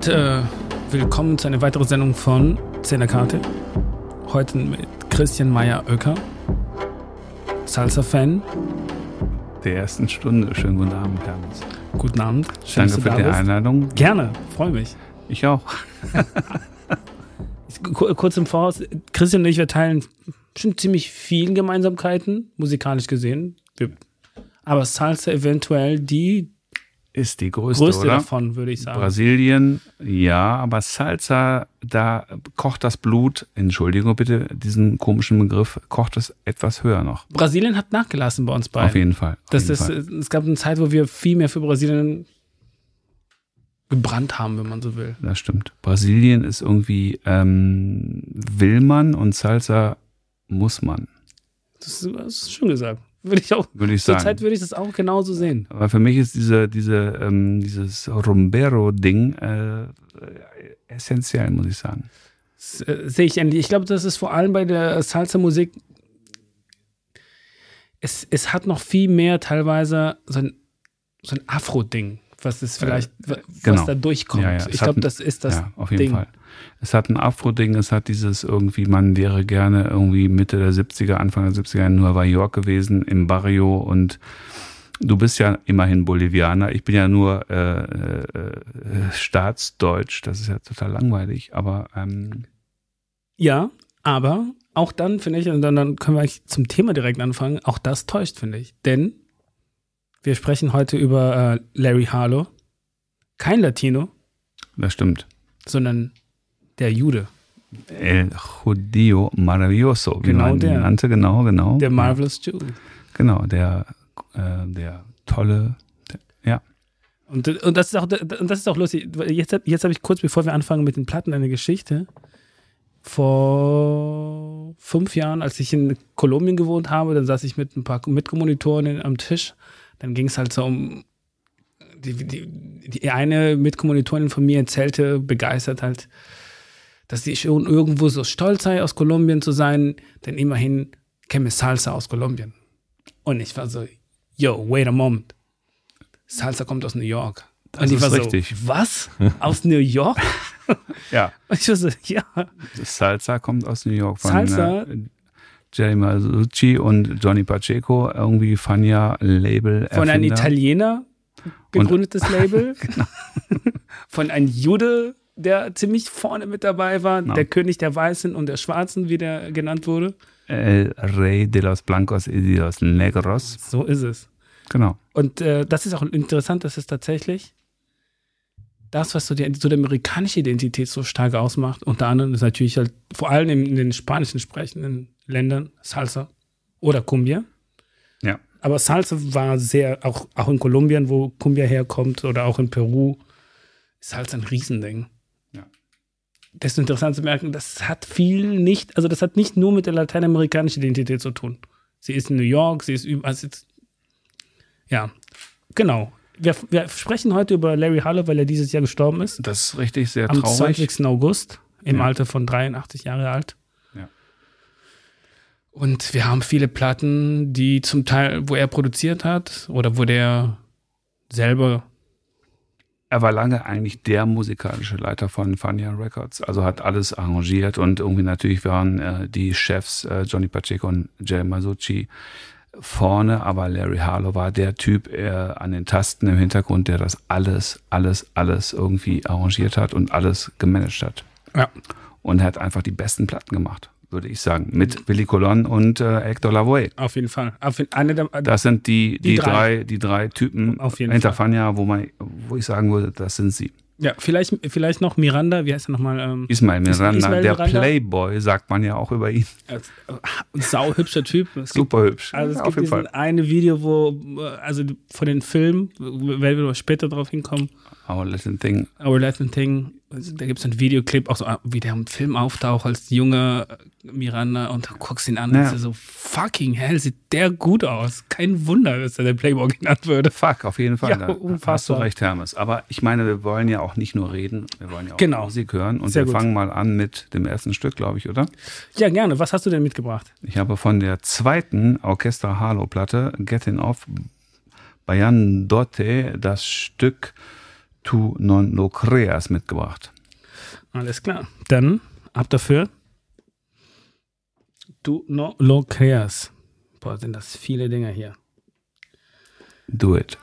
und äh, willkommen zu einer weiteren Sendung von Karte. Heute mit Christian Meyer-Oecker, Salsa-Fan. Der ersten Stunde. Schönen guten Abend, Hermes. Guten Abend. Schön, Danke für die bist. Einladung. Gerne, freue mich. Ich auch. Kurz im Voraus, Christian und ich, wir teilen schon ziemlich viele Gemeinsamkeiten, musikalisch gesehen. Wir, aber Salsa eventuell die ist die größte, größte oder? davon, würde ich sagen. Brasilien, ja, aber Salsa, da kocht das Blut, Entschuldigung bitte, diesen komischen Begriff, kocht es etwas höher noch. Brasilien hat nachgelassen bei uns beiden. Auf jeden Fall. Auf das jeden ist, Fall. Es gab eine Zeit, wo wir viel mehr für Brasilien gebrannt haben, wenn man so will. Das stimmt. Brasilien ist irgendwie, ähm, will man und Salsa muss man. Das ist, das ist schön gesagt. Würde ich auch. Würde ich sagen. Zurzeit würde ich das auch genauso sehen. Aber für mich ist diese, diese, ähm, dieses Rumbero-Ding äh, essentiell, muss ich sagen. Äh, sehe ich endlich. Ich glaube, das ist vor allem bei der Salsa-Musik. Es, es hat noch viel mehr teilweise so ein, so ein Afro-Ding, was es vielleicht, äh, was genau. da durchkommt. Ja, ja. Ich glaube, das ist das ja, auf jeden Ding. Fall. Es hat ein Afro-Ding, es hat dieses irgendwie, man wäre gerne irgendwie Mitte der 70er, Anfang der 70er in Nueva York gewesen, im Barrio und du bist ja immerhin Bolivianer. Ich bin ja nur äh, äh, Staatsdeutsch, das ist ja total langweilig, aber ähm, Ja, aber auch dann finde ich, und dann, dann können wir eigentlich zum Thema direkt anfangen, auch das täuscht, finde ich. Denn wir sprechen heute über äh, Larry Harlow. Kein Latino, das stimmt. sondern der Jude. El Judío Maravilloso, wie Genau man ihn der. nannte, genau, genau. Der Marvelous Jew. Genau, der, äh, der tolle, der, ja. Und, und, das ist auch, und das ist auch lustig. Jetzt, jetzt habe ich kurz, bevor wir anfangen mit den Platten, eine Geschichte. Vor fünf Jahren, als ich in Kolumbien gewohnt habe, dann saß ich mit ein paar Mitkommilitoren am Tisch. Dann ging es halt so um. Die, die, die eine Mitkommilitorin von mir erzählte begeistert halt, dass sie schon irgendwo so stolz sei, aus Kolumbien zu sein, denn immerhin käme Salsa aus Kolumbien. Und ich war so, yo, wait a moment. Salsa kommt aus New York. Das und ich ist war richtig. so, was? Aus New York? Ja, Und ich war so, ja. Salsa kommt aus New York von Salsa? Äh, Jerry Masucci und Johnny Pacheco, irgendwie Fania Label Von einem Erfinder. Italiener gegründetes Label. Genau. Von einem Jude, der ziemlich vorne mit dabei war. Genau. Der König der Weißen und der Schwarzen, wie der genannt wurde. El Rey de los Blancos y de los Negros. So ist es. Genau. Und äh, das ist auch interessant, dass es tatsächlich das, was so die, so die amerikanische Identität so stark ausmacht, unter anderem ist natürlich halt vor allem in, in den spanischen sprechenden Ländern Salsa oder Cumbia. Ja. Aber Salsa war sehr, auch, auch in Kolumbien, wo Cumbia herkommt, oder auch in Peru, ist Salsa ein Riesending. Ist interessant zu merken, das hat viel nicht, also das hat nicht nur mit der lateinamerikanischen Identität zu tun. Sie ist in New York, sie ist überall, also ja, genau. Wir, wir sprechen heute über Larry Harlow, weil er dieses Jahr gestorben ist. Das ist richtig sehr Am traurig. 20. August, im Ja. Alter von 83 Jahre alt. Ja. Und wir haben viele Platten, die zum Teil, wo er produziert hat oder wo der selber Er war lange eigentlich der musikalische Leiter von Fania Records, also hat alles arrangiert und irgendwie natürlich waren äh, die Chefs äh, Johnny Pacheco und Jerry Masucci vorne, aber Larry Harlow war der Typ äh, an den Tasten im Hintergrund, der das alles, alles, alles irgendwie arrangiert hat und alles gemanagt hat. Ja. Und er hat einfach die besten Platten gemacht, würde ich sagen, mit Billy Colon und äh, Hector Lavoe. auf jeden Fall. Auf jeden, eine der, Das sind die, die, Die drei. drei. die drei Typen Auf jeden hinter Fall. Wo man, wo ich sagen würde, das sind sie. ja, vielleicht, vielleicht noch Miranda, wie heißt er nochmal? Ähm, Ismail Miranda, Ismael der Miranda? Playboy, sagt man ja auch über ihn. äh, sau hübscher Typ. Es gibt, Super hübsch. also es Ja, gibt diesen eine Video, wo, äh, also von den Filmen, werden wir später drauf hinkommen, Our Little Thing. Our Latin Thing, da gibt es einen Videoclip, auch so, ah, wie der im Film auftaucht als junger Miranda und du guckst ihn an Ja. und ist so, fucking hell, sieht der gut aus. Kein Wunder, dass er der Playboy genannt würde. Fuck, auf jeden Fall. Ja, da hast du unfassbar. recht, Hermes. Aber ich meine, wir wollen ja auch nicht nur reden, wir wollen ja auch Genau. Musik hören. Und Sehr wir gut. fangen mal an mit dem ersten Stück, glaube ich, oder? Ja, gerne. Was hast du denn mitgebracht? Ich habe von der zweiten Orchester Harlow-Platte, Getting Off, Bayan Dotte, das Stück Tu non lo creas mitgebracht. Alles klar. Dann ab dafür. Du no lo creas. Boah, sind das viele Dinge hier. Do it.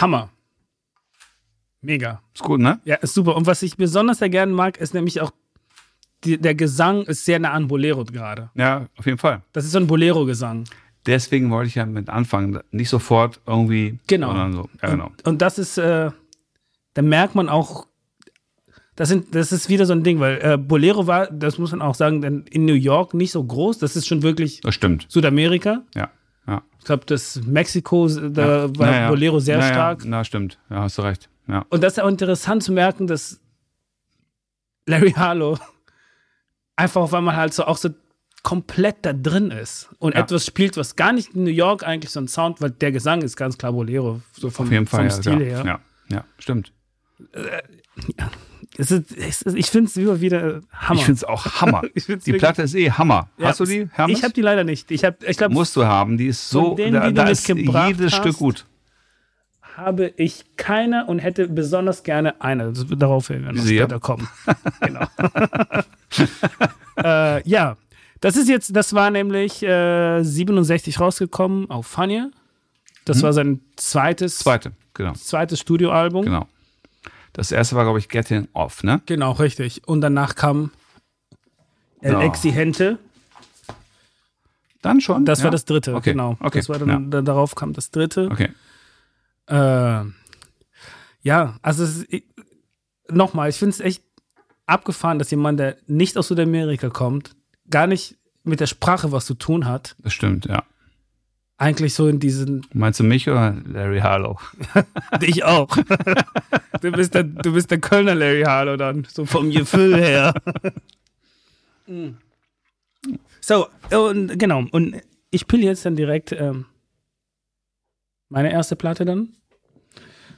Hammer. Mega. Ist gut, ne? Ja, ist super. Und was ich besonders sehr gerne mag, ist nämlich auch, die, der Gesang ist sehr nah an Bolero gerade. Ja, auf jeden Fall. Das ist so ein Bolero-Gesang. Deswegen wollte ich ja mit anfangen. Nicht sofort irgendwie. Genau. So. Ja, genau. Und, und das ist, äh, da merkt man auch, das, sind, das ist wieder so ein Ding, weil äh, Bolero war, das muss man auch sagen, in New York nicht so groß. Das ist schon wirklich Das stimmt. Südamerika. Ja. Ja. Ich glaube, das Mexiko, da ja. war Naja. Bolero sehr Naja, stark. Na, stimmt. Ja, hast du recht. Ja. Und das ist auch interessant zu merken, dass Larry Harlow einfach, weil man halt so auch so komplett da drin ist und Ja. etwas spielt, was gar nicht in New York eigentlich so ein Sound, weil der Gesang ist ganz klar Bolero, so vom, Auf jeden Fall. vom ja, Stil ja. her. Ja. ja, stimmt. Es ist, es ist, ich finde es immer wieder Hammer. Ich finde es auch Hammer. Ich find's die Platte ist eh Hammer. Ja, Hast du die, Hermes? Ich habe die leider nicht. Ich, hab, ich glaube, Musst du haben. Die ist so, da, da ist jedes hast. Stück gut. Habe ich keine und hätte besonders gerne eine. Darauf werden wir noch später kommen. genau. äh, ja, das ist jetzt, das war nämlich äh, 67 rausgekommen auf Fania. Das war sein zweites. Zweite, genau. zweites Studioalbum. genau. Das erste war, glaube ich, Getting Off, ne? Genau, richtig. Und danach kam El Oh. Exigente. Dann schon? Das ja? war das dritte, Okay, genau. okay, Das war dann, dann darauf kam das dritte. Okay. Äh, ja, also nochmal, ich finde es echt abgefahren, dass jemand, der nicht aus Südamerika kommt, gar nicht mit der Sprache was zu tun hat, Das stimmt, ja. eigentlich so in diesen, Meinst du mich oder Larry Harlow? dich auch. du, bist der, du bist der Kölner Larry Harlow dann, so vom Gefühl her. So, und genau, und ich pille jetzt dann direkt ähm, meine erste Platte dann.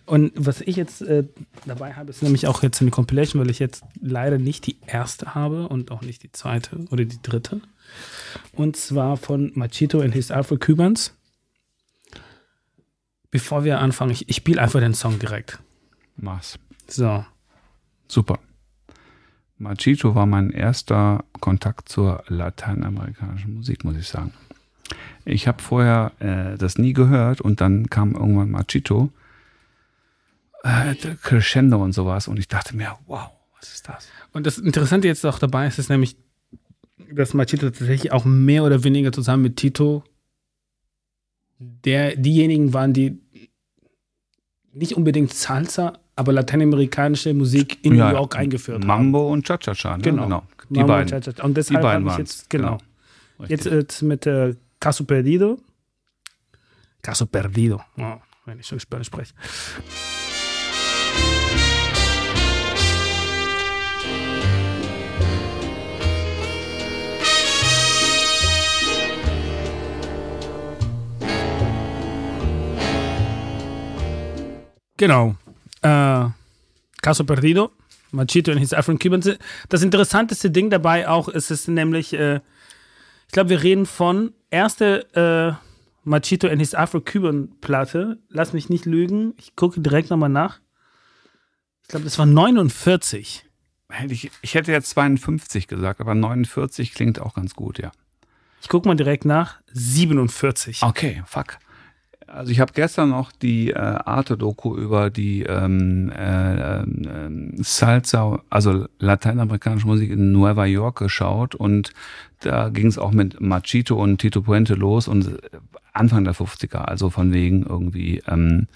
Und was ich jetzt äh, dabei habe, ist nämlich auch jetzt eine Compilation, weil ich jetzt leider nicht die erste habe und auch nicht die zweite oder die dritte. Und zwar von Machito and his Afro-Cubans. Bevor wir anfangen, ich, ich spiele einfach den Song direkt. Mach's. So. Super. Machito war mein erster Kontakt zur lateinamerikanischen Musik, muss ich sagen. Ich habe vorher äh, das nie gehört und dann kam irgendwann Machito, äh, Crescendo und sowas und ich dachte mir, wow, was ist das? Und das Interessante jetzt auch dabei ist, ist nämlich, dass Machito tatsächlich auch mehr oder weniger zusammen mit Tito der, diejenigen waren, die nicht unbedingt Salsa, aber lateinamerikanische Musik in Ja, New York eingeführt haben. Mambo und Cha-Cha-Cha, ne? Genau. Die Mambo beiden. und Cha-Cha-Cha. Und deshalb Die beiden habe ich jetzt, genau. genau. Jetzt, jetzt mit äh, Caso Perdido. Caso Perdido. Oh, wenn ich schon Spanisch spreche. Genau. Äh, Caso Perdido, Machito und his African Cubans. Das interessanteste Ding dabei auch ist es nämlich, äh, ich glaube, wir reden von erste äh, Machito and his Afro-Cuban Platte. Lass mich nicht lügen. Ich gucke direkt nochmal nach. Ich glaube, das war 49. Hätte ich, ich hätte jetzt 52 gesagt, aber 49 klingt auch ganz gut, ja. Ich gucke mal direkt nach. 47. Okay, fuck. Also ich habe gestern noch die äh, Arte-Doku über die ähm, äh, ähm, Salsa, also lateinamerikanische Musik in Nueva York geschaut und da ging es auch mit Machito und Tito Puente los und äh, Anfang der 50er, also von wegen irgendwie ähm,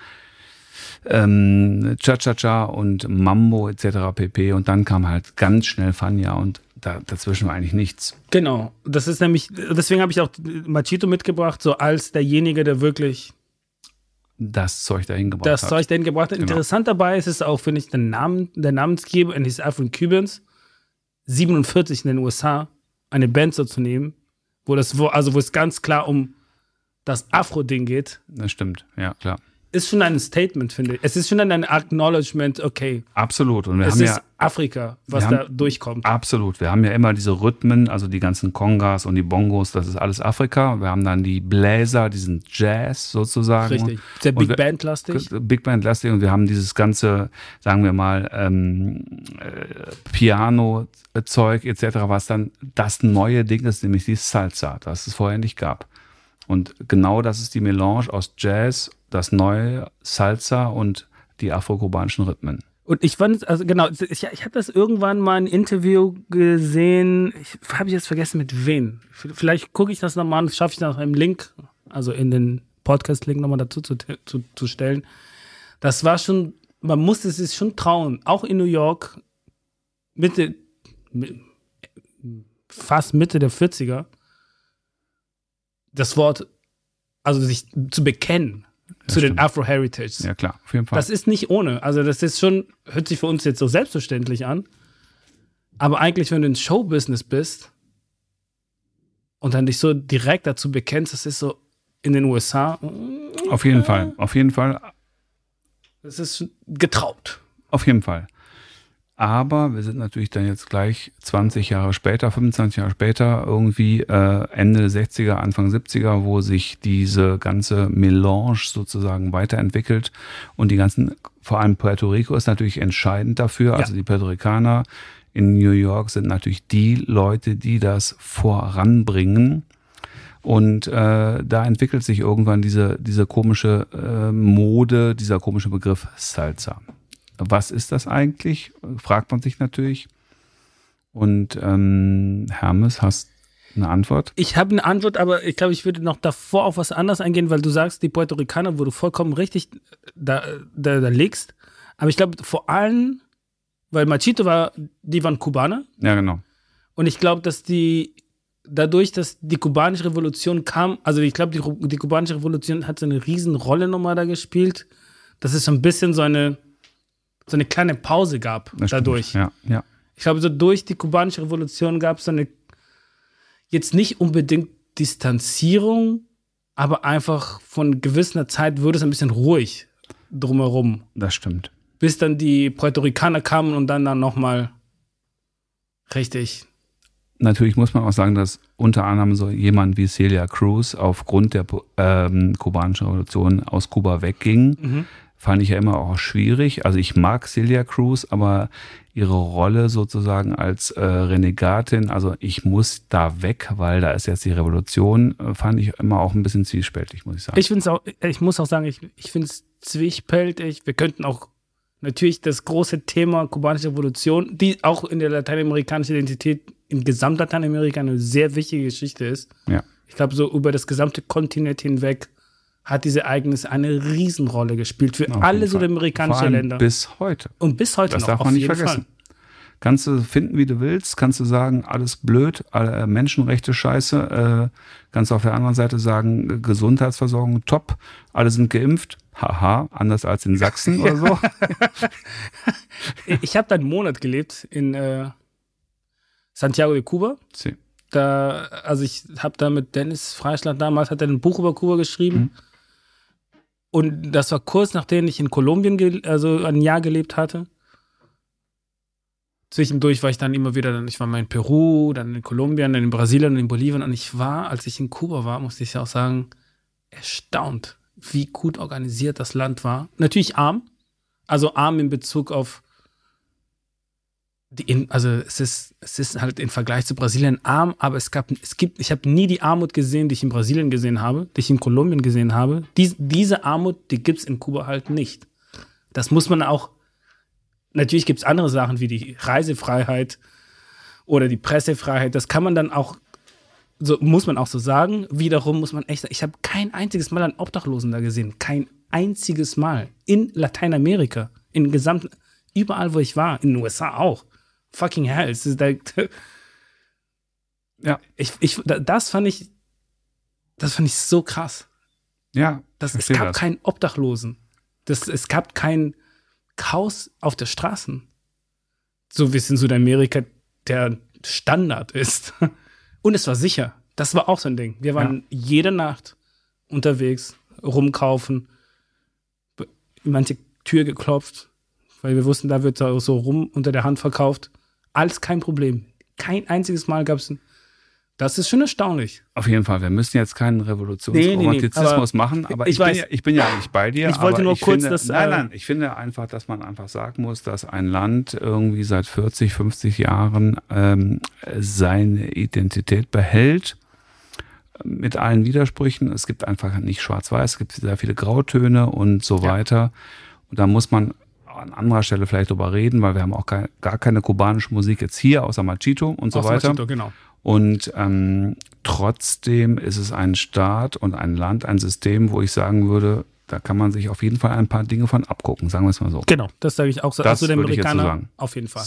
ähm, Cha-Cha-Cha und Mambo etc. pp. Und dann kam halt ganz schnell Fania und da, dazwischen war eigentlich nichts. Genau. Das ist nämlich, deswegen habe ich auch Machito mitgebracht, so als derjenige, der wirklich Das Zeug dahin gebracht das hat. Zeug dahin gebracht hat. Genau. Interessant dabei ist es auch, finde ich, der, Namen, der Namensgeber in his African Cubans, 47 in den USA, eine Band so zu nehmen, wo das, wo, also wo es ganz klar um das Afro-Ding geht, Das stimmt, ja klar. Ist schon ein Statement, finde ich. Es ist schon ein Acknowledgement, okay, Absolut. Und wir es haben ist ja Afrika, was wir da haben- durchkommt. Absolut. Wir haben ja immer diese Rhythmen, also die ganzen Kongas und die Bongos, das ist alles Afrika. Wir haben dann die Bläser, diesen Jazz sozusagen. Richtig. Sehr Big wir- Band-lastig. Big Band lastig und wir haben dieses ganze, sagen wir mal, ähm, äh, Piano-Zeug etc., was dann das neue Ding ist, nämlich die Salsa, das es vorher nicht gab. Und genau das ist die Melange aus Jazz, das neue Salsa und die afrokubanischen Rhythmen. Und ich fand, also genau, ich, ich habe das irgendwann mal ein Interview gesehen. Ich habe jetzt vergessen mit wem. Vielleicht gucke ich das nochmal an, schaffe ich das noch im Link, also in den Podcast-Link nochmal dazu zu, zu, zu stellen. Das war schon, man musste es sich schon trauen, auch in New York, Mitte, mi- fast Mitte der 40er, das Wort, also sich zu bekennen zu den stimmt. Afro-Heritage. Ja klar, auf jeden Fall. Das ist nicht ohne. Also, das ist schon, hört sich für uns jetzt so selbstverständlich an. Aber eigentlich, wenn du in Showbusiness bist und dann dich so direkt dazu bekennst, das ist so in den USA, auf jeden Fall, auf jeden Fall, das ist getraut. auf jeden Fall. Aber wir sind natürlich dann jetzt gleich 20 Jahre später, 25 Jahre später, irgendwie äh, Ende der 60er, Anfang 70er, wo sich diese ganze Melange sozusagen weiterentwickelt und die ganzen, vor allem Puerto Rico ist natürlich entscheidend dafür. Also die Puerto Ricaner in New York sind natürlich die Leute, die das voranbringen. Und äh, da entwickelt sich irgendwann diese, diese komische äh, Mode, dieser komische Begriff Salsa. Was ist das eigentlich? Fragt man sich natürlich. Und ähm, Hermes, hast eine Antwort? Ich habe eine Antwort, aber ich glaube, ich würde noch davor auf was anderes eingehen, weil du sagst, die Puerto Ricaner, wo du vollkommen richtig da, da, da legst. Aber ich glaube, vor allem, weil Machito war, die waren Kubaner. Ja, genau. Und ich glaube, dass die dadurch, dass die kubanische Revolution kam, also ich glaube, die, die kubanische Revolution hat so eine Riesenrolle nochmal da gespielt, dass es so ein bisschen so eine, so eine kleine Pause gab Das stimmt. dadurch. Ja, ja. Ich glaube, so durch die kubanische Revolution gab es so eine, jetzt nicht unbedingt Distanzierung, aber einfach von gewisser Zeit wurde es ein bisschen ruhig drumherum, Das stimmt. bis dann die Puerto Ricaner kamen und dann dann nochmal richtig Natürlich muss man auch sagen, dass unter anderem so jemand wie Celia Cruz aufgrund der ähm, kubanischen Revolution aus Kuba wegging. Fand ich ja immer auch schwierig. Also ich mag Celia Cruz, aber ihre Rolle sozusagen als äh, Renegatin, also ich muss da weg, weil da ist jetzt die Revolution, äh, fand ich immer auch ein bisschen zwiespältig, muss ich sagen. Ich finde es auch, ich muss auch sagen, ich, ich finde es zwiespältig. Wir könnten auch natürlich das große Thema kubanische Revolution, die auch in der lateinamerikanischen Identität in Gesamtlateinamerika eine sehr wichtige Geschichte ist. ja. Ich glaube, so über das gesamte Kontinent hinweg hat diese Ereignis eine Riesenrolle gespielt für Auf alle südamerikanische Länder. Bis heute. Und bis heute Das noch. darf auf man nicht vergessen. Fall. Kannst du finden, wie du willst, kannst du sagen, alles blöd, alle Menschenrechte scheiße, äh, kannst du auf der anderen Seite sagen, äh, Gesundheitsversorgung top, alle sind geimpft, haha, anders als in Sachsen oder so. Ich habe da einen Monat gelebt in äh, Santiago de Cuba. Sie- Da, also ich habe da mit Dennis Freischlag damals, hat er ein Buch über Kuba geschrieben. Und das war kurz nachdem ich in Kolumbien, also ein Jahr gelebt hatte. Zwischendurch war ich dann immer wieder, ich war mal in Peru, dann in Kolumbien, dann in Brasilien, in Bolivien. Und ich war, als ich in Kuba war, musste ich auch sagen, erstaunt, wie gut organisiert das Land war. Natürlich arm, also arm in Bezug auf in, also es ist, es ist halt im Vergleich zu Brasilien arm, aber es gab, es gibt, ich habe nie die Armut gesehen, die ich in Brasilien gesehen habe, die ich in Kolumbien gesehen habe. Dies, diese Armut, die gibt es in Kuba halt nicht. Das muss man auch, natürlich gibt es andere Sachen wie die Reisefreiheit oder die Pressefreiheit, das kann man dann auch, so muss man auch so sagen. Wiederum muss man echt sagen, ich habe kein einziges Mal einen Obdachlosen da gesehen. Kein einziges Mal. In Lateinamerika. In gesamten, überall, wo ich war. In den USA auch. Fucking hell. Es ist da, Ja, ich, ich, da- das fand ich, das fand ich so krass. ja, Das, es gab das. keinen Obdachlosen. Das, es gab kein Chaos auf der Straßen. So wie es in Südamerika der Standard ist. Und es war sicher. Das war auch so ein Ding. Wir waren jede Nacht unterwegs, rumkaufen. manche Tür geklopft, weil wir wussten, da wird so rum unter der Hand verkauft. Alles kein Problem. Kein einziges Mal gab es ein. Das ist schon erstaunlich. Auf jeden Fall, wir müssen jetzt keinen Revolutionsromantizismus Nee, nee, nee, machen, aber ich ich, bin ja, ich bin ja eigentlich bei dir. Ich wollte nur kurz finde, das, Nein, äh, nein, ich finde einfach, dass man einfach sagen muss, dass ein Land irgendwie seit 40, 50 Jahren ähm, seine Identität behält mit allen Widersprüchen. Es gibt einfach nicht schwarz-weiß, es gibt sehr viele Grautöne und so weiter. Und da muss man an anderer Stelle vielleicht drüber reden, weil wir haben auch gar, gar keine kubanische Musik jetzt hier, außer Machito und so Aus weiter. Machito, genau. Und ähm, trotzdem ist es ein Staat und ein Land, ein System, wo ich sagen würde, da kann man sich auf jeden Fall ein paar Dinge von abgucken, sagen wir es mal so. Genau, das sage ich auch so. Das also ich jetzt so Amerikaner sagen. auf jeden Fall.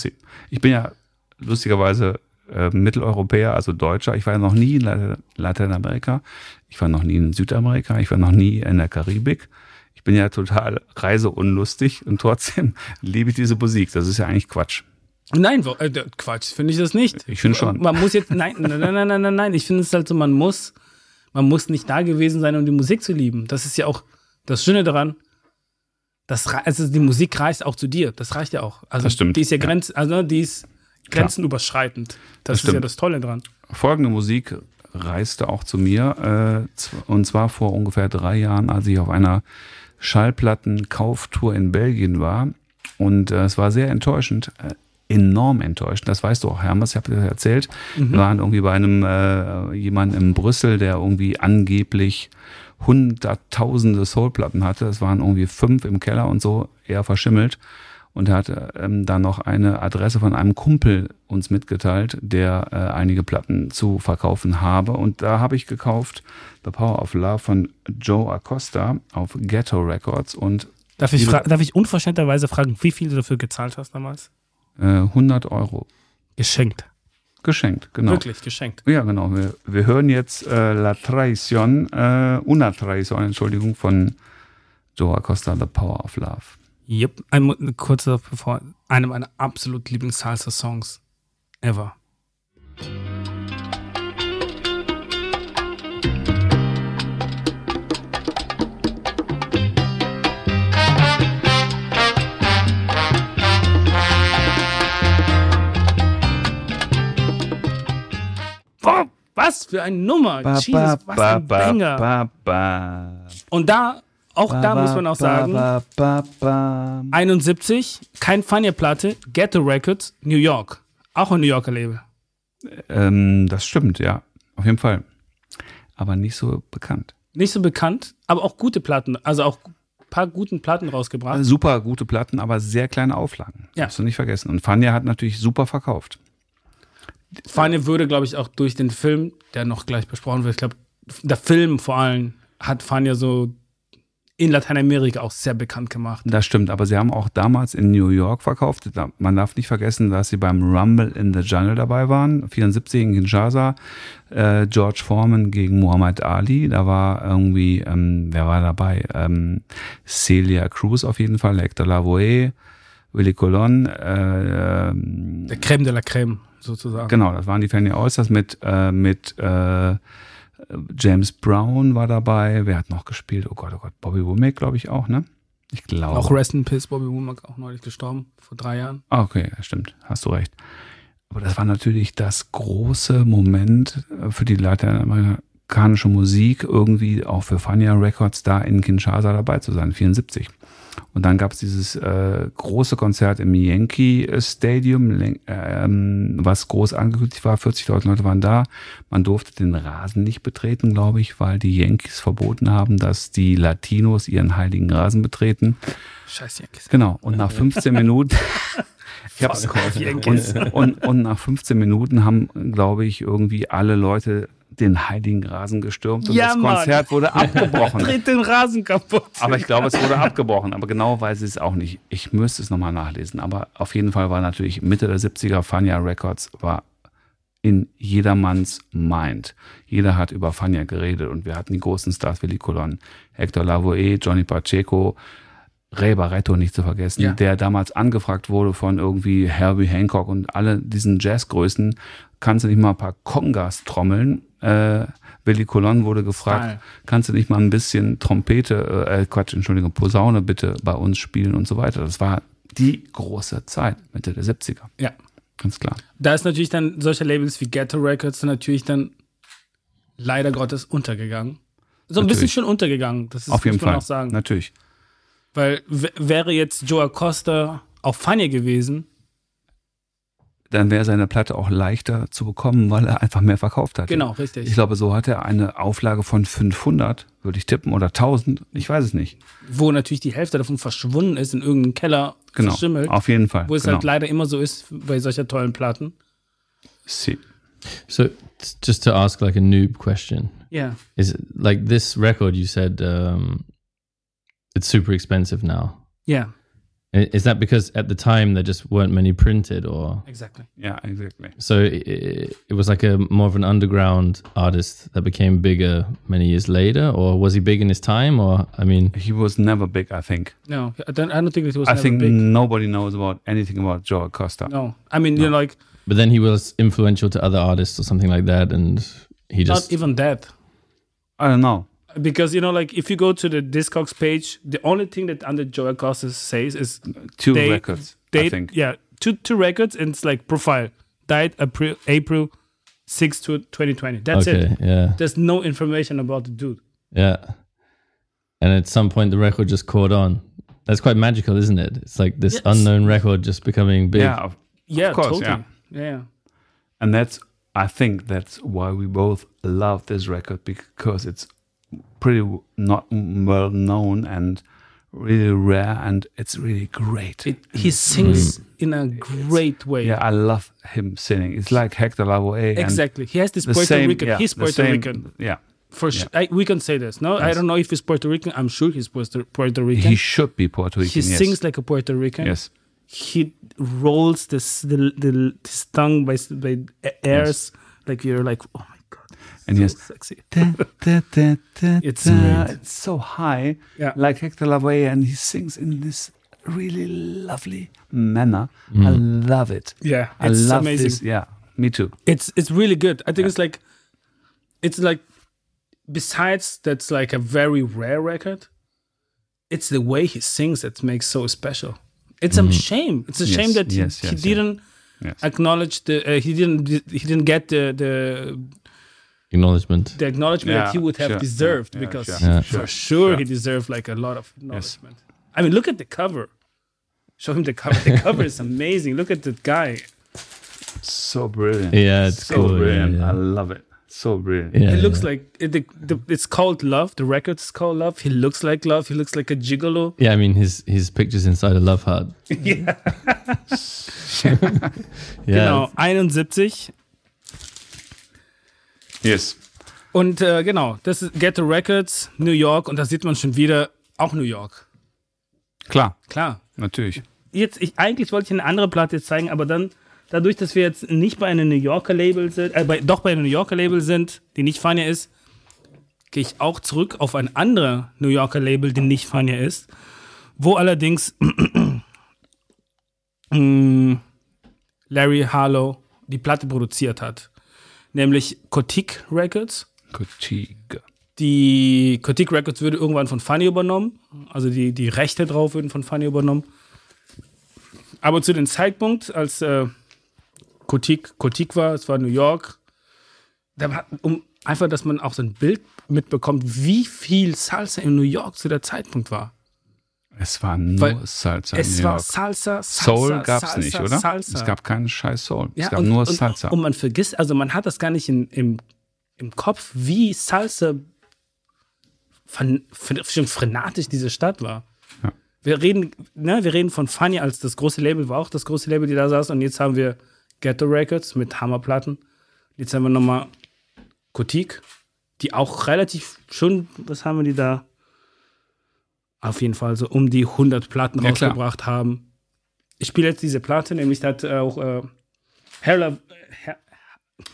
Ich bin ja lustigerweise äh, Mitteleuropäer, also Deutscher. Ich war ja noch nie in Lat- Lateinamerika. Ich war noch nie in Südamerika. Ich war noch nie in der Karibik. Ich bin ja total reiseunlustig und trotzdem liebe ich diese Musik. Das ist ja eigentlich Quatsch. Nein, äh, Quatsch, finde ich das nicht. Ich finde schon. Man muss jetzt, nein, nein, nein, nein, nein, nein. Ich finde es halt so, man muss, man muss nicht da gewesen sein, um die Musik zu lieben. Das ist ja auch das Schöne daran. Das, also die Musik reist auch zu dir. Das reicht ja auch. Also Das stimmt, Die ist ja, ja. Grenz, also ne, die ist grenzenüberschreitend. Das, Das ist ja stimmt. das Tolle dran. Folgende Musik reiste auch zu mir, äh, und zwar vor ungefähr drei Jahren, als ich auf einer Schallplattenkauftour in Belgien war. Und äh, es war sehr enttäuschend, äh, enorm enttäuschend. Das weißt du auch, Hermes, ich habe dir das erzählt. Wir waren irgendwie bei einem äh, jemanden in Brüssel, der irgendwie angeblich hunderttausende Soulplatten hatte. Es waren irgendwie fünf im Keller und so, eher verschimmelt. Und er hatte ähm, dann noch eine Adresse von einem Kumpel uns mitgeteilt, der äh, einige Platten zu verkaufen habe. Und da habe ich gekauft The Power of Love von Joe Acosta auf Ghetto Records und Darf ich, darf ich unverschämterweise fragen, wie viel du dafür gezahlt hast damals? äh, 100 Euro Geschenkt. geschenkt. Genau. Wirklich geschenkt. Ja, genau. Wir, wir hören jetzt äh, La Traición, äh, Una Traición, Entschuldigung, von Joe Acosta, The Power of Love. Yep. Ein, kurzer bevor einem meiner absolut Lieblings-Salsa-Songs ever. Was für eine Nummer. Jesus, was ein Banger. ba, ba. Und da, auch da muss man auch sagen, Ba, ba, ba. 71, kein Fania-Platte, Ghetto Records, New York. Auch ein New Yorker Label. Ähm, das stimmt, ja. Auf jeden Fall. Aber nicht so bekannt. Nicht so bekannt, aber auch gute Platten. Also auch ein paar guten Platten rausgebracht. Super gute Platten, aber sehr kleine Auflagen. Ja. Darfst du nicht vergessen. Und Fania hat natürlich super verkauft. Fania würde, glaube ich, auch durch den Film, der noch gleich besprochen wird, ich glaube, der Film vor allem hat Fania so in Lateinamerika auch sehr bekannt gemacht. Das stimmt, aber sie haben auch damals in New York verkauft. Man darf nicht vergessen, dass sie beim Rumble in the Jungle dabei waren. 74 in Kinshasa. Äh, George Foreman gegen Muhammad Ali. Da war irgendwie, ähm, wer war dabei? Ähm, Celia Cruz auf jeden Fall, Hector Lavoe, Willy Colon. Äh, ähm, Der Creme de la Creme, sozusagen. Genau, das waren die Fanny Oysters mit, äh, mit äh, James Brown war dabei. Wer hat noch gespielt? Oh Gott, oh Gott. Bobby Womack, glaube ich, auch, ne? Ich glaube. Auch Rest in Peace, Bobby Womack, auch neulich gestorben, vor drei Jahren. Ah, okay, stimmt. Hast du recht. Aber das war natürlich das große Moment äh, für die lateinamerikanische Musik, irgendwie auch für Fania Records da in Kinshasa dabei zu sein, 74. Und dann gab es dieses äh, große Konzert im Yankee Stadium, ähm, was groß angekündigt war. 40.000 Leute waren da. Man durfte den Rasen nicht betreten, glaube ich, weil die Yankees verboten haben, dass die Latinos ihren heiligen Rasen betreten. Scheiß Yankees. Genau. Und nach 15 Minuten. Ich hab's, und, und, und nach 15 Minuten haben, glaube ich, irgendwie alle Leute den heiligen Rasen gestürmt und Ja, das Mann. Konzert wurde abgebrochen. Dreht den Rasen kaputt. Aber ich glaube, es wurde abgebrochen. Aber genau weiß ich es auch nicht. Ich müsste es nochmal nachlesen. Aber auf jeden Fall war natürlich Mitte der 70er Fania Records war in jedermanns Mind. Jeder hat über Fania geredet und wir hatten die großen Stars Willy Colon, Hector Lavoe, Johnny Pacheco, Ray Barretto nicht zu vergessen, Ja. der damals angefragt wurde von irgendwie Herbie Hancock und alle diesen Jazzgrößen, kannst du nicht mal ein paar Congas trommeln? Äh, Billy Colon wurde gefragt, Style. kannst du nicht mal ein bisschen Trompete, äh, Quatsch, Entschuldigung, Posaune bitte bei uns spielen und so weiter. Das war die große Zeit, Mitte der 70er. Ja. Ganz klar. Da ist natürlich dann solche Labels wie Ghetto Records natürlich dann leider Gottes untergegangen. So ein bisschen Natürlich. schon untergegangen, das ist, Auf jeden muss man Fall. auch sagen. Natürlich. Weil wäre jetzt Joe Acosta auf Funny gewesen, Dann wäre seine Platte auch leichter zu bekommen, weil er einfach mehr verkauft hat. genau, richtig. Ich glaube, so hat er eine Auflage von 500, würde ich tippen, oder 1000. Ich weiß es nicht. wo natürlich die Hälfte davon verschwunden ist in irgendeinem Keller Genau. verschimmelt. Auf jeden Fall. Wo es genau. halt leider immer so ist bei solcher tollen Platten. Si. So just to ask like a noob question, Ja. is it, like this record you said um, it's super expensive now. I- Is that because at the time there just weren't many printed, or exactly. Yeah, exactly. so it, it was like a more of an underground artist that became bigger many years later, or was he big in his time? Or I mean, He was never big, I think. No, I don't, I don't think it was I never think big. nobody knows about anything about Joe Acosta. No, I mean, you know, like but then he was influential to other artists or something like that, and he just not even that. I don't know. Because you know, like if you go to the Discogs page, the only thing that under Joe Acosta says is Two They- records, I think. Yeah, two two records, and it's like profile died April April 6 to 2020. That's okay, it. yeah, There's no information about the dude. yeah. And at some point, the record just caught on. That's quite magical, isn't it? It's like this Yes. unknown record just becoming big. Yeah, of- Yeah, of course, totally. yeah. yeah. And that's, I think that's why we both love this record because it's pretty not well known and really rare and it's really great. It, he mm. sings mm. in a great way. yeah, I love him singing. It's like Hector Lavoe. Exactly. He has this the Puerto same, Rican. yeah, he's Puerto same- Rican. Yeah, For sure. I, we can say this. No, I don't know if he's Puerto Rican. I'm sure he's Puerto, Puerto Rican. he should be Puerto Rican. he yes. sings like a Puerto Rican. Yes, He rolls this the, the his tongue by s- by airs like you're like oh my god. And so yes, sexy. it's It's great. it's so high, Yeah. like Hector Lavoe, and he sings in this really lovely manner. I love it. Yeah, I it's love amazing. this. Yeah, me too. It's it's really good. I think it's like it's like besides that's like a very rare record. It's the way he sings that makes so special. It's a shame. It's a Yes, shame that he, yes, he yes, yeah. didn't acknowledge the uh, he didn't he didn't get the the Acknowledgement. the acknowledgement Yeah, that he would have sure, deserved yeah, yeah, because sure, Yeah. for sure, sure, sure. he deserved like a lot of acknowledgement. I mean, look at the cover. Show him the cover. The cover is amazing. Look at that guy. So brilliant. Yeah, it's so cool. Brilliant. yeah. I love it. So brilliant. Yeah, It looks yeah. like it, the, the, it's called Love. The record's called Love. He looks like Love. He looks like a gigolo. Yeah, I mean his his pictures inside a love heart. yeah. Yeah, Genau, 71. Yes. Und äh, genau, das ist Ghetto Records, New York. Und da sieht man schon wieder auch New York. Klar, Klar. natürlich. Jetzt, ich, eigentlich wollte ich eine andere Platte jetzt zeigen, aber dann, dadurch, dass wir jetzt nicht bei einem New Yorker Label sind, äh, bei, doch bei einem New Yorker Label sind, die nicht Fania ist, gehe ich auch zurück auf ein anderes New Yorker Label, die nicht Fania ist, wo allerdings mm, Larry Harlow die Platte produziert hat. Nämlich Kotik Records. Kotiga. Die Kotik Records würde irgendwann von Funny übernommen. Also die, die Rechte drauf würden von Funny übernommen. Aber zu dem Zeitpunkt, als äh, Kotik, Kotik war, es war New York, da hat, um einfach, dass man auch so ein Bild mitbekommt, wie viel Salsa in New York zu der Zeitpunkt war. Es war nur Weil Salsa es war. Salsa, Salsa, Soul gab es nicht, oder? Salsa. Es gab keinen scheiß Soul. Ja, es gab und, nur und, Salsa. Und man vergisst, also man hat das gar nicht in, im, im Kopf, wie Salsa fan, fan, schon frenatisch diese Stadt war. Ja. Wir reden, ne, wir reden von Funny als das große Label, war auch das große Label, die da saß. Und jetzt haben wir Ghetto Records mit Hammerplatten. Jetzt haben wir nochmal Kotik, die auch relativ schon, was haben wir die da? Auf jeden Fall so um die 100 Platten Ja, klar. rausgebracht haben. Ich spiele jetzt diese Platte, nämlich hat auch äh, Harla- Her-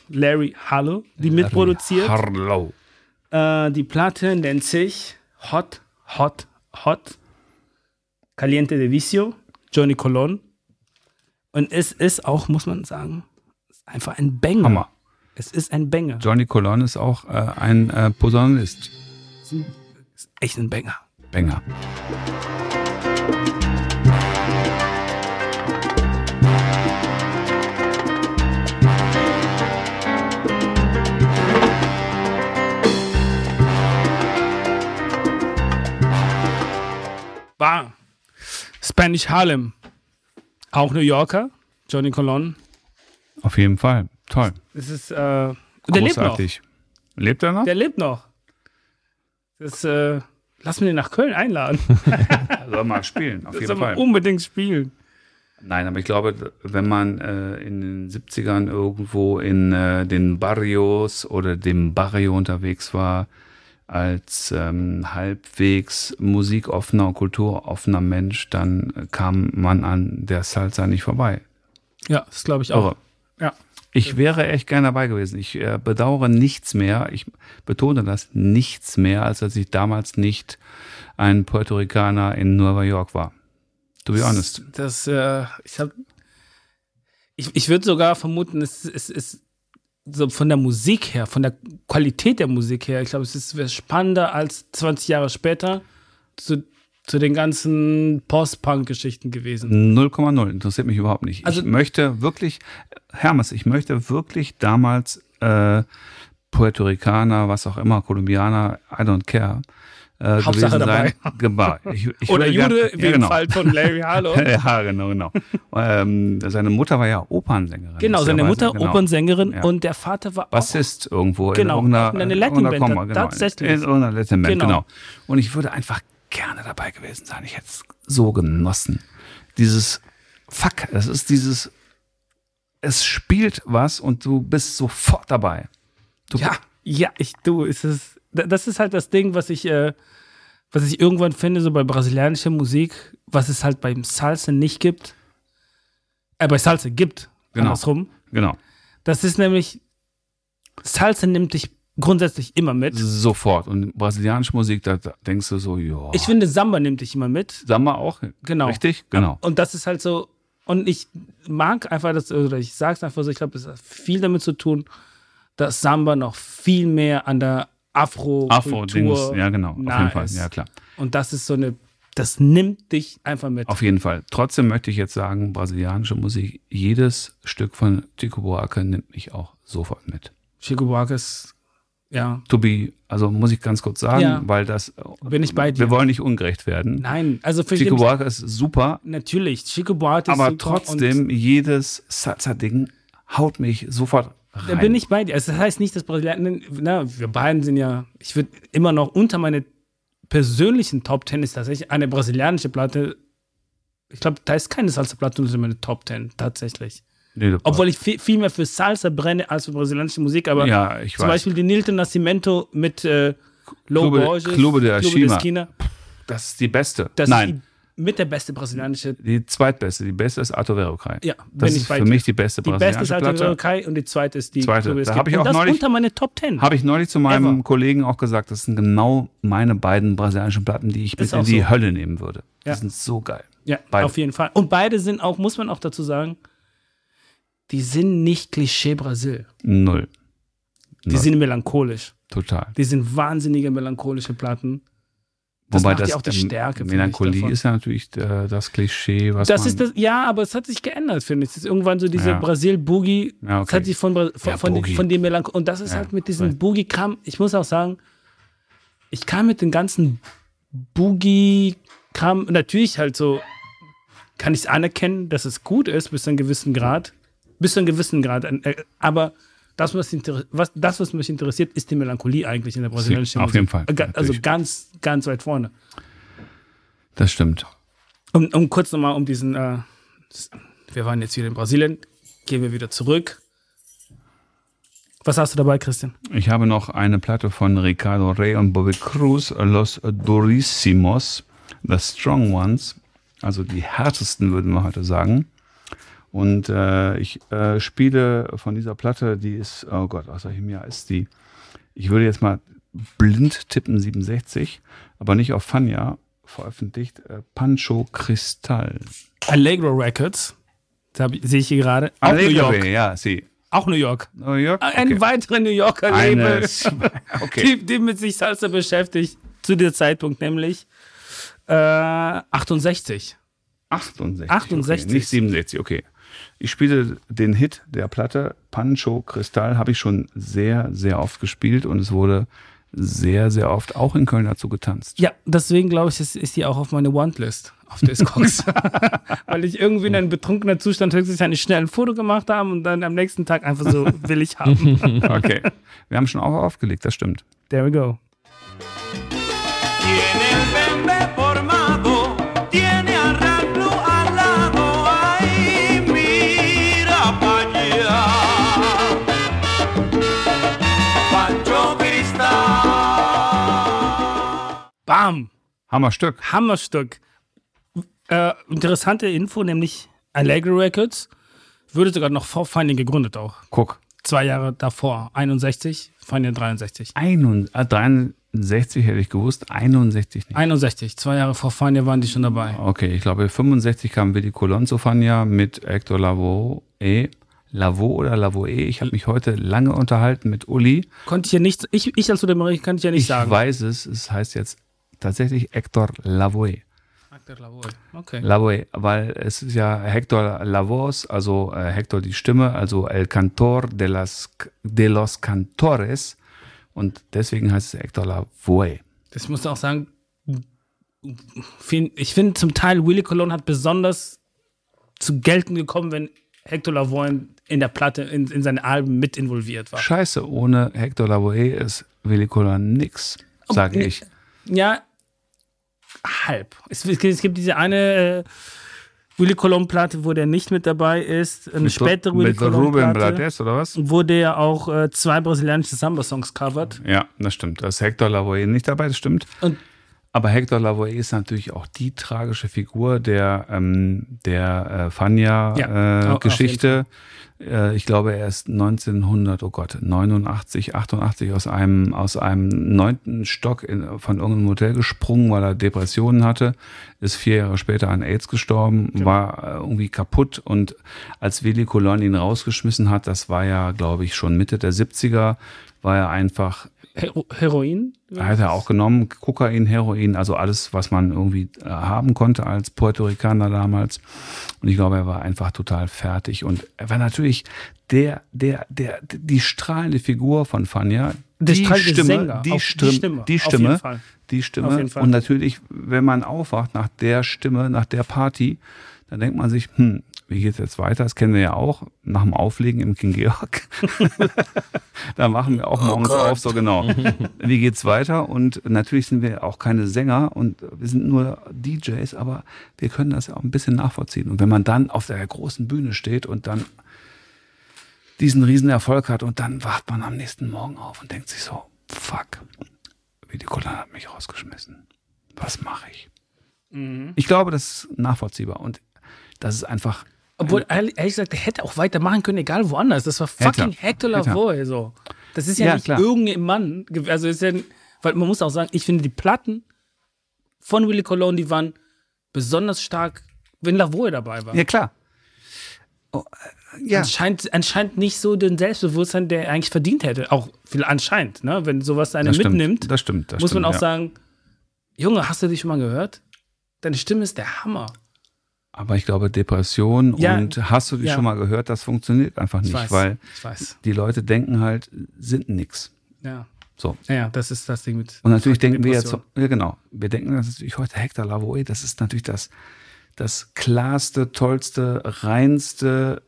Larry Harlow die mitproduziert. Harlow. Äh, die Platte nennt sich Hot, Hot, Hot. Caliente de Vicio, Johnny Colon. Und es ist auch, muss man sagen, einfach ein Banger. Hammer. Es ist ein Banger. Johnny Colon ist auch äh, ein äh, Posaunist. Ist echt ein Banger. Banger. War. Spanish Harlem. Auch New Yorker. Johnny Colon. Auf jeden Fall. Toll. Das ist, äh, der lebt noch. Lebt er noch? Der lebt noch. Das, äh, lass mir den nach Köln einladen. Soll mal spielen, auf jeden soll man Fall. unbedingt spielen. Nein, aber ich glaube, wenn man äh, in den 70ern irgendwo in äh, den Barrios oder dem Barrio unterwegs war, als ähm, halbwegs musikoffener und kulturoffener Mensch, dann kam man an der Salsa nicht vorbei. Ja, das glaube ich auch. Irre. Ja. Ich wäre echt gern dabei gewesen. Ich äh, bedauere nichts mehr. Ich betone das nichts mehr, als dass ich damals nicht ein Puerto Ricaner in Nueva York war. To be honest. Das, äh, ich habe, ich, ich würde sogar vermuten, es es ist so von der Musik her, von der Qualität der Musik her, ich glaube, es ist spannender als 20 Jahre später zu, zu den ganzen Post-Punk-Geschichten gewesen. 0,0 interessiert mich überhaupt nicht. Also- ich möchte wirklich, Hermes, ich möchte wirklich damals äh, Puerto Ricaner, was auch immer, Kolumbianer, I don't care. Äh, Hauptsache gewesen dabei. Sein. Ich, ich Oder Jude, gern- wie ja, im genau. Fall von Larry Harlow. ja, genau, genau. ähm, seine Mutter war ja Opernsängerin. Genau, seine Mutter genau. Opernsängerin Ja. und der Vater war auch Bassist irgendwo Genau, in irgendeiner, in einer in Latin-Band, genau, tatsächlich. In irgendeiner Latin-Band, Genau. genau. Und ich würde einfach gerne dabei gewesen sein. Ich hätte es so genossen. Dieses Fuck, es ist dieses, es spielt was und du bist sofort dabei. Du, Ja, ja, ich du, ist es da- das ist halt das Ding, was ich äh, was ich irgendwann finde so bei brasilianischer Musik, was es halt beim Salsa nicht gibt. Äh, bei Salsa gibt, Genau. andersrum. Genau, Das ist nämlich Salsa nimmt dich grundsätzlich immer mit. sofort. Und brasilianische Musik, da, da denkst du so, ja. Ich finde Samba nimmt dich immer mit. Samba auch. Genau. Richtig? Genau. Und das ist halt so und ich mag einfach das oder ich sag's einfach so, ich glaube, es hat viel damit zu tun, dass Samba noch viel mehr an der Afro Afro-Dings, Kultur ja genau, auf jeden Fall, ist. ja klar. Und das ist so eine, das nimmt dich einfach mit. Auf jeden Fall. Trotzdem möchte ich jetzt sagen, brasilianische Musik, jedes Stück von Chico Buarque nimmt mich auch sofort mit. Chico Buarque ist, ja, To be, also muss ich ganz kurz sagen, Ja. weil das, bin ich bei dir. wir wollen nicht ungerecht werden. Nein, also für Chico Buarque ist super, natürlich, Chico Buarque ist aber super trotzdem, jedes Salsa-Ding haut mich sofort rein. da bin ich bei dir. Also das heißt nicht, dass Brasilianer, na, wir beiden sind ja, ich würde immer noch unter meine persönlichen Top Ten ist tatsächlich eine brasilianische Platte. Ich glaube, da ist keine Salsa-Platte unter meine Top Ten, tatsächlich. Nee, Obwohl ich viel, viel mehr für Salsa brenne als für brasilianische Musik, aber ja, zum weiß. Beispiel die Nilton Nascimento mit äh, Low Clube- Borges, Clube de. Esquina, das ist die beste. das Nein, ist die, mit der beste brasilianische, die zweitbeste. Die beste ist Arto Verocai. ja, Das ist für mich die beste Die beste ist brasilianische Alta Platte. Verocai und die zweite ist die Zweite. Clube Da ich und auch das neulich- unter meine Top Ten. Habe ich neulich zu meinem Ever. Kollegen auch gesagt, das sind genau meine beiden brasilianischen Platten, die ich mit Ist in die so. Hölle nehmen würde. Die Ja. sind so geil. Ja, Beide. auf jeden Fall. Und beide sind auch, muss man auch dazu sagen, die sind nicht Klischee Brasil. Null. Die Null. sind melancholisch. Total. Die sind wahnsinnige melancholische Platten. Das Wobei macht das ja auch die Stärke, Melancholie ist ja natürlich äh, das Klischee, was Das ist das, ja, aber es hat sich geändert, finde ich. Es ist irgendwann so diese Ja. Brasil-Boogie, Ja, es okay. hat sich von, von, Ja, von, Boogie. den, von dem Melancholie, und das ist Ja, halt mit diesem. Boogie-Kram, ich muss auch sagen, ich kam mit den ganzen Boogie-Kram, natürlich halt so, kann ich es anerkennen, dass es gut ist, bis zu einem gewissen Grad, bis zu einem gewissen Grad, äh, aber das was, was, das, was mich interessiert, ist die Melancholie eigentlich in der brasilianischen auf Musik. jeden Fall, Äh, Also natürlich. ganz, ganz weit vorne. Das stimmt. Um, um kurz nochmal um diesen, äh, wir waren jetzt wieder in Brasilien, gehen wir wieder zurück. Was hast du dabei, Christian? Ich habe noch eine Platte von Ricardo Rey und Bobby Cruz, Los Durísimos, The Strong Ones, also die härtesten, würden wir heute sagen. Und äh, ich äh, spiele von dieser Platte, die ist, oh Gott, aus welchem Jahr ist die? Ich würde jetzt mal blind tippen, 67, aber nicht auf Fania, veröffentlicht äh, Pancho Cristal. Allegro Records, da sehe ich hier gerade. Auch New Allegro, York. ja, sie. Auch New York. New York? Ein Okay. weiterer New Yorker Label. Okay. die, die mit sich Salsa beschäftigt, zu dem Zeitpunkt nämlich äh, 68. 68. 68. Okay. Nicht 67, okay. Ich spiele den Hit der Platte Pancho Cristal, habe ich schon sehr, sehr oft gespielt und es wurde sehr, sehr oft auch in Köln dazu getanzt. Ja, deswegen glaube ich, ist, ist die auch auf meine Want-List auf Discogs. Weil ich irgendwie in einem betrunkenen Zustand höchstwahrscheinlich schnell ein Foto gemacht habe und dann am nächsten Tag einfach so will ich haben. Okay. Wir haben schon auch aufgelegt, das stimmt. There we go. Bam! Hammerstück. Hammerstück. Äh, interessante Info, nämlich Allegro Records würde sogar noch vor Finding gegründet auch. Guck. Zwei Jahre davor, 61, Finding 63. 61, äh, 63 hätte ich gewusst, 61 nicht. 61, zwei Jahre vor Finding waren die schon dabei. Okay, ich glaube 65 kam Willi Colon zu Fania mit Hector Lavoe. Lavo oder Lavoe. Ich habe mich heute lange unterhalten mit Uli. Konnte ich ja nicht, ich, ich als Südamerikaner kann ich ja nicht Ich sagen. weiß es, es heißt jetzt tatsächlich Hector Lavoe. Okay. Lavoe, weil es ist ja Hector Lavos, also äh, Hector die Stimme, also El Cantor de, las, de los Cantores. Und deswegen heißt es Hector Lavoe. Das muss auch sagen, ich finde zum Teil Willy Colon hat besonders zu gelten gekommen, wenn Hector Lavoie in der Platte, in, in seine Alben mit involviert war. Scheiße, ohne Hector Lavoe ist Willi Colon nix, sage ich. Ja, halb. Es, es gibt diese eine äh, Willy Colon Platte, wo der nicht mit dabei ist, eine spätere Willy mit Colon Ruben Platte, Blades oder was? wo der auch äh, zwei brasilianische Samba-Songs covert. Ja, das stimmt. Da ist Hector Lavoe nicht dabei, das stimmt. Und Aber Hector Lavoe ist natürlich auch die tragische Figur der, ähm, der äh, Ja, au- Fania auf äh. Äh, ich glaube, er ist 1900, oh Gott, 89, 88 aus einem, aus einem neunten Stock in, von irgendeinem Hotel gesprungen, weil er Depressionen hatte, ist vier Jahre später an AIDS gestorben, war äh, irgendwie kaputt. Und als Willy Colon ihn rausgeschmissen hat, das war ja, glaube ich, schon Mitte der 70er, war er einfach Hero Heroin? hat er auch genommen, Kokain, Heroin, also alles, was man irgendwie äh, haben konnte als Puerto Ricaner damals. Und ich glaube, er war einfach total fertig. Und er war natürlich der, der, der, die strahlende Figur von Fania. Die Stimme, Sänger. die Auf- die Stimme, Stimme, die Stimme, die Stimme. Und natürlich, wenn man aufwacht nach der Stimme, nach der Party, dann denkt man sich, hm, wie geht's jetzt weiter? Das kennen wir ja auch nach dem Auflegen im King Georg. da machen wir auch Oh morgens auf, so genau. Wie geht's weiter? Und natürlich sind wir auch keine Sänger und wir sind nur DJs, aber wir können das ja auch ein bisschen nachvollziehen. Und wenn man dann auf der großen Bühne steht und dann diesen riesen Erfolg hat und dann wacht man am nächsten Morgen auf und denkt sich so, fuck, Willi Colon hat mich rausgeschmissen. Was mache ich? Mhm. Ich glaube, das ist nachvollziehbar und das ist einfach Obwohl, ehrlich ehrlich gesagt, der hätte auch weitermachen können, egal woanders. Das war fucking Hector. Lavoie, so. Das ist ja, Ja, nicht klar. irgendein Mann. Also ist ja, weil man muss auch sagen, ich finde die Platten von Willy Colon, die waren besonders stark, wenn Lavoie dabei war. Ja, klar. Oh, äh, ja. Anscheinend, anscheinend nicht so den Selbstbewusstsein, der er eigentlich verdient hätte. Auch viel anscheinend, ne? Wenn sowas einen das stimmt. mitnimmt, Das stimmt. Das muss man stimmt, auch ja. sagen, Junge, hast du dich schon mal gehört? Deine Stimme ist der Hammer. Aber ich glaube, Depression Ja, und hast du die ja. schon mal gehört, das funktioniert einfach Ich nicht, weiß. weil ich weiß. die Leute denken halt, sind nix. Ja. So. Ja, ja, das ist das Ding mit. Und natürlich denken wir jetzt, Depression. ja genau, wir denken das ist natürlich heute Hector Lavoe, das ist natürlich das, das klarste, tollste, reinste,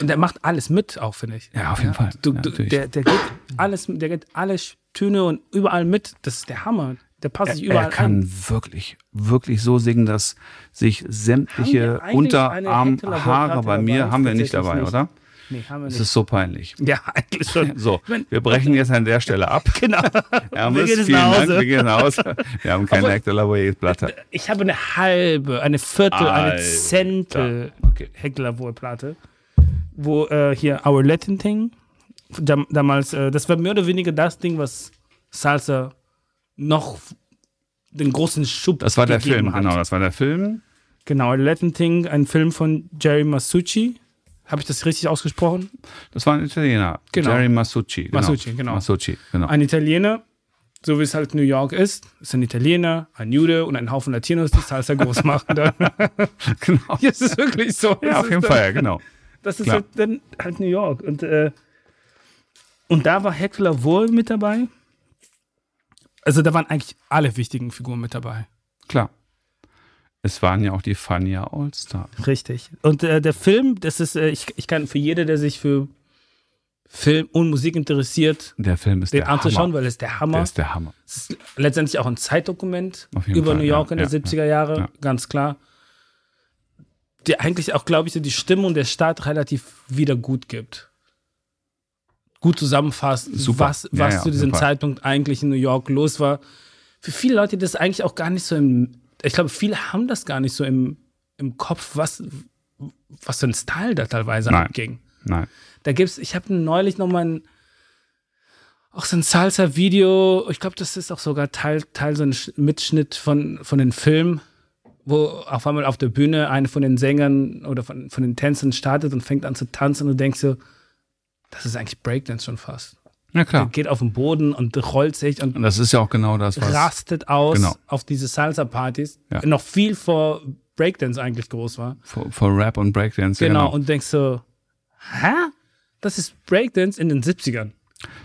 Und der macht alles mit, auch finde ich. Ja, auf jeden Fall. Du, Ja, du, der, der geht alles, der geht alle Töne und überall mit. Das ist der Hammer. Der passt sich er, überall er kann an. wirklich, wirklich so singen, dass sich sämtliche eine Unterarmhaare bei mir haben wir nicht dabei, nicht. oder? Nee, haben wir Das nicht. ist so peinlich. ja, eigentlich schon. So, wir brechen jetzt an der Stelle ab. Genau. Ja, wir gehen vielen nach Dank, Hause. wir gehen nach Hause. Wir haben keine Hector Lavoe-Platte. Ich habe eine halbe, eine Viertel, eine Alter. Zentel Okay. Hector Lavoie-Platte, wo äh, hier Our Latin Thing, dam, damals, äh, das war mehr oder weniger das Ding, was Salsa noch den großen Schub Das war der Film, hat. genau, das war der Film. Genau, Latin Thing, ein Film von Jerry Masucci. Habe ich das richtig ausgesprochen? Das war ein Italiener. Genau. Jerry Masucci. Genau. Masucci, genau. Masucci, genau. Ein Italiener, so wie es halt New York ist, ist ein Italiener, ein Jude und ein Haufen Latinos, die Salsa groß machen. Genau. Ja, es ist wirklich so. Ja, Das auf jeden dann- Fall, ja, genau. Das ist Klar. halt dann halt New York. Und, äh, und da war Heckler wohl mit dabei. Also da waren eigentlich alle wichtigen Figuren mit dabei. Klar. Es waren ja auch die Fania All-Stars. Richtig. Und äh, der Film, das ist, äh, ich, ich kann für jeder, der sich für Film und Musik interessiert, Der Film ist den der anzuschauen, Hammer. weil es der Der Hammer. ist der Hammer. Es ist letztendlich auch ein Zeitdokument über Fall, New York ja, in den ja, 70er Jahre, ja. ganz klar. Der eigentlich auch, glaube ich, so die Stimmung der Stadt relativ wieder gut gibt. Gut zusammenfasst, Super. was, Ja, was ja, zu diesem super. Zeitpunkt eigentlich in New York los war. Für viele Leute das eigentlich auch gar nicht so im, ich glaube, viele haben das gar nicht so im, im Kopf, was, was für ein Style da teilweise Nein. abging. Nein. Da gibt's, ich habe neulich noch mal ein, auch so ein Salsa-Video, ich glaube, das ist auch sogar Teil, Teil so ein Sch- Mitschnitt von, von den Film, wo auf einmal auf der Bühne eine von den Sängern oder von, von den Tänzern startet und fängt an zu tanzen und du denkst so, das ist eigentlich Breakdance schon fast. Ja, Der klar. geht auf den Boden und rollt sich und Und das ist ja auch genau das, was. rastet aus Genau. auf diese Salsa-Partys. Ja. Noch viel vor Breakdance eigentlich groß war. Vor, vor Rap und Breakdance. Genau. Genau. Und denkst so, hä? Das ist Breakdance in den 70ern.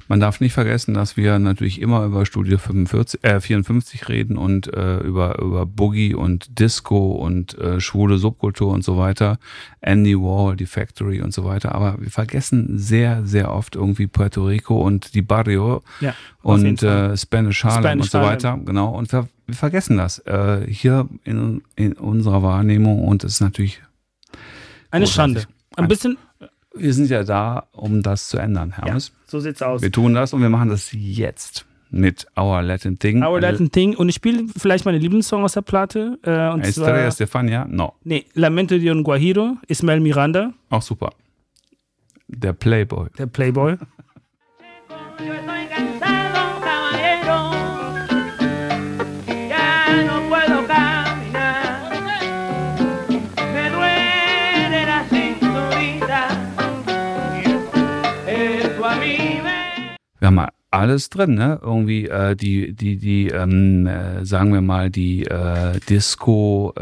Man darf nicht vergessen, dass wir natürlich immer über Studio 45, äh, 54 reden und äh, über, über Boogie und Disco und äh, schwule Subkultur und so weiter. Andy Warhol, die Factory und so weiter. Aber wir vergessen sehr, sehr oft irgendwie Puerto Rico und die Barrio Ja. und äh, Spanish Harlem Spanish und so Harlem. weiter. Genau. Und wir, wir vergessen das äh, hier in, in unserer Wahrnehmung und es ist natürlich, Eine großartig. Schande. Ein- bisschen, wir sind ja da, um das zu ändern, Hermes. so sieht's aus. Wir tun das und wir machen das jetzt mit Our Latin Thing. Our Latin Thing. Und ich spiele vielleicht meine Lieblingssong aus der Platte. Äh, und Estrella Stefania, no, nee, Lamento de un Guajiro, Ismael Miranda, auch super. Der Playboy. der Playboy. Wir haben alles drin, ne? Irgendwie äh, die, die, die, ähm, äh, sagen wir mal, die äh, Disco-Kultur,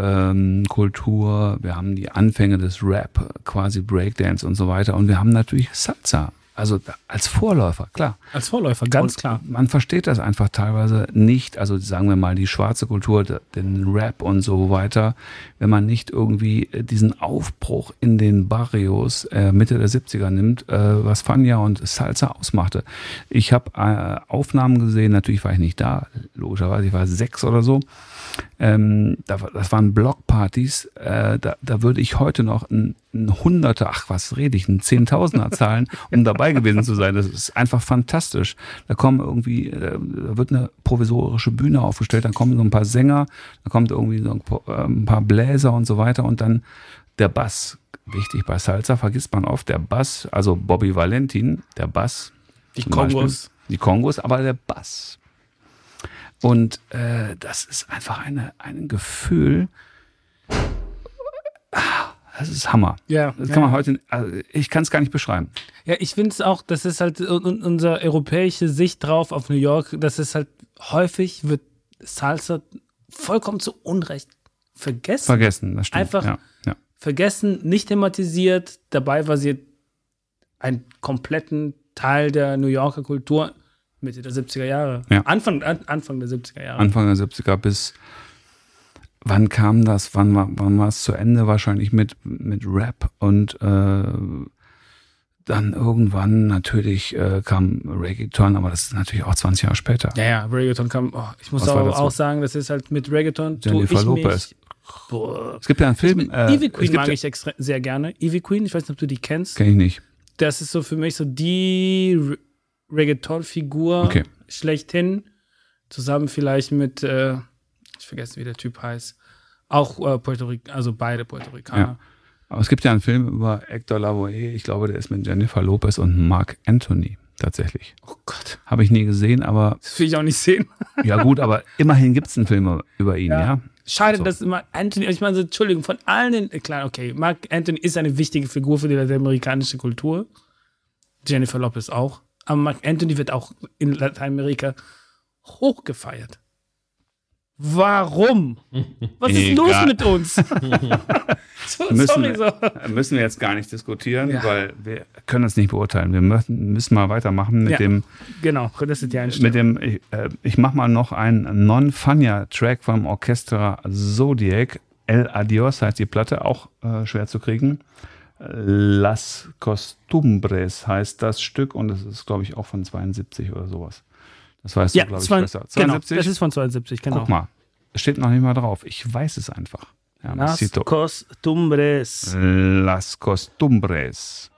wir haben die Anfänge des Rap, quasi Breakdance und so weiter. Und wir haben natürlich Salsa. Also als Vorläufer, klar. Als Vorläufer, ganz Und klar. Man versteht das einfach teilweise nicht, also sagen wir mal die schwarze Kultur, den Rap und so weiter, wenn man nicht irgendwie äh, diesen Aufbruch in den Barrios äh, Mitte der 70er nimmt, äh, was Fania und Salsa ausmachte. Ich habe äh, Aufnahmen gesehen, natürlich war ich nicht da, logischerweise, ich war sechs oder so. Ähm, da, das waren Blockpartys, äh, da, da würde ich heute noch ein, ein Hunderter, ach was rede ich, ein Zehntausender zahlen, um dabei gewesen zu sein. Das ist einfach fantastisch. Da kommen irgendwie, äh, da wird eine provisorische Bühne aufgestellt, dann kommen so ein paar Sänger, da kommt irgendwie so ein paar, äh, ein paar Bläser und so weiter und dann der Bass. Wichtig bei Salsa vergisst man oft, der Bass, also Bobby Valentin, der Bass. Die zum Beispiel. Kongos. Die Kongos, aber der Bass. Und äh, das ist einfach eine, ein Gefühl. Ah, Das ist Hammer. Ja. Das kann man heute, also ich kann es gar nicht beschreiben. Ja, ich finde es auch, das ist halt un- un- unsere europäische Sicht drauf auf New York, das ist halt häufig wird Salsa vollkommen zu Unrecht vergessen. Vergessen, das stimmt. Einfach- ja, ja. vergessen, nicht thematisiert. Dabei war sie einen kompletten Teil der New Yorker Kultur Mitte der 70er Jahre. Ja. Anfang, an, Anfang der 70er Jahre. Anfang der 70er bis wann kam das? Wann war, wann war es zu Ende? Wahrscheinlich mit, mit Rap und äh, dann irgendwann natürlich äh, kam Reggaeton, aber das ist natürlich auch 20 Jahre später. ja, ja, Reggaeton kam. Oh, ich muss aber auch sagen, das ist halt mit Reggaeton. Jennifer ich Lopez. Mich, boah. Es gibt ja einen Film. Äh, Ivy Queen mag ja- ich extra, sehr gerne. Ivy Queen, ich weiß nicht, ob du die kennst. Kenn ich nicht. Das ist so für mich so die Reggaeton-Figur Okay. schlechthin. Zusammen vielleicht mit, äh, ich vergesse, wie der Typ heißt. Auch äh, Puerto Rico, also beide Puerto Ricaner. Ja. Aber es gibt ja einen Film über Hector Lavoe. Ich glaube, der ist mit Jennifer Lopez und Mark Anthony tatsächlich. Oh Gott, Habe ich nie gesehen, aber das will ich auch nicht sehen. ja gut, aber immerhin gibt es einen Film über ihn, ja. Ja. Schade, So. dass immer Anthony, ich meine, so, Entschuldigung, von allen, den- klar, okay, Mark Anthony ist eine wichtige Figur für die lateinamerikanische Kultur. Jennifer Lopez auch. Aber Mark Anthony wird auch in Lateinamerika hochgefeiert. Warum? Was ist Egal. los mit uns? so, Müssen, sorry, so. müssen wir jetzt gar nicht diskutieren, Ja. weil wir können das nicht beurteilen. Wir müssen, müssen mal weitermachen mit Ja. dem, Genau, das ist die Einstellung. mit dem, ich, äh, ich mach mal noch einen Non-Fania-Track vom Orchestra Zodiac. El Adios heißt die Platte, auch äh, schwer zu kriegen. Las Costumbres heißt das Stück und das ist, glaube ich, auch von 72 oder sowas. Das weißt ja, du, glaube ich, besser. genau, das ist von 72, genau. Guck mal, es steht noch nicht mal drauf. Ich weiß es einfach. Ja, Las Masito. Costumbres. Las Costumbres.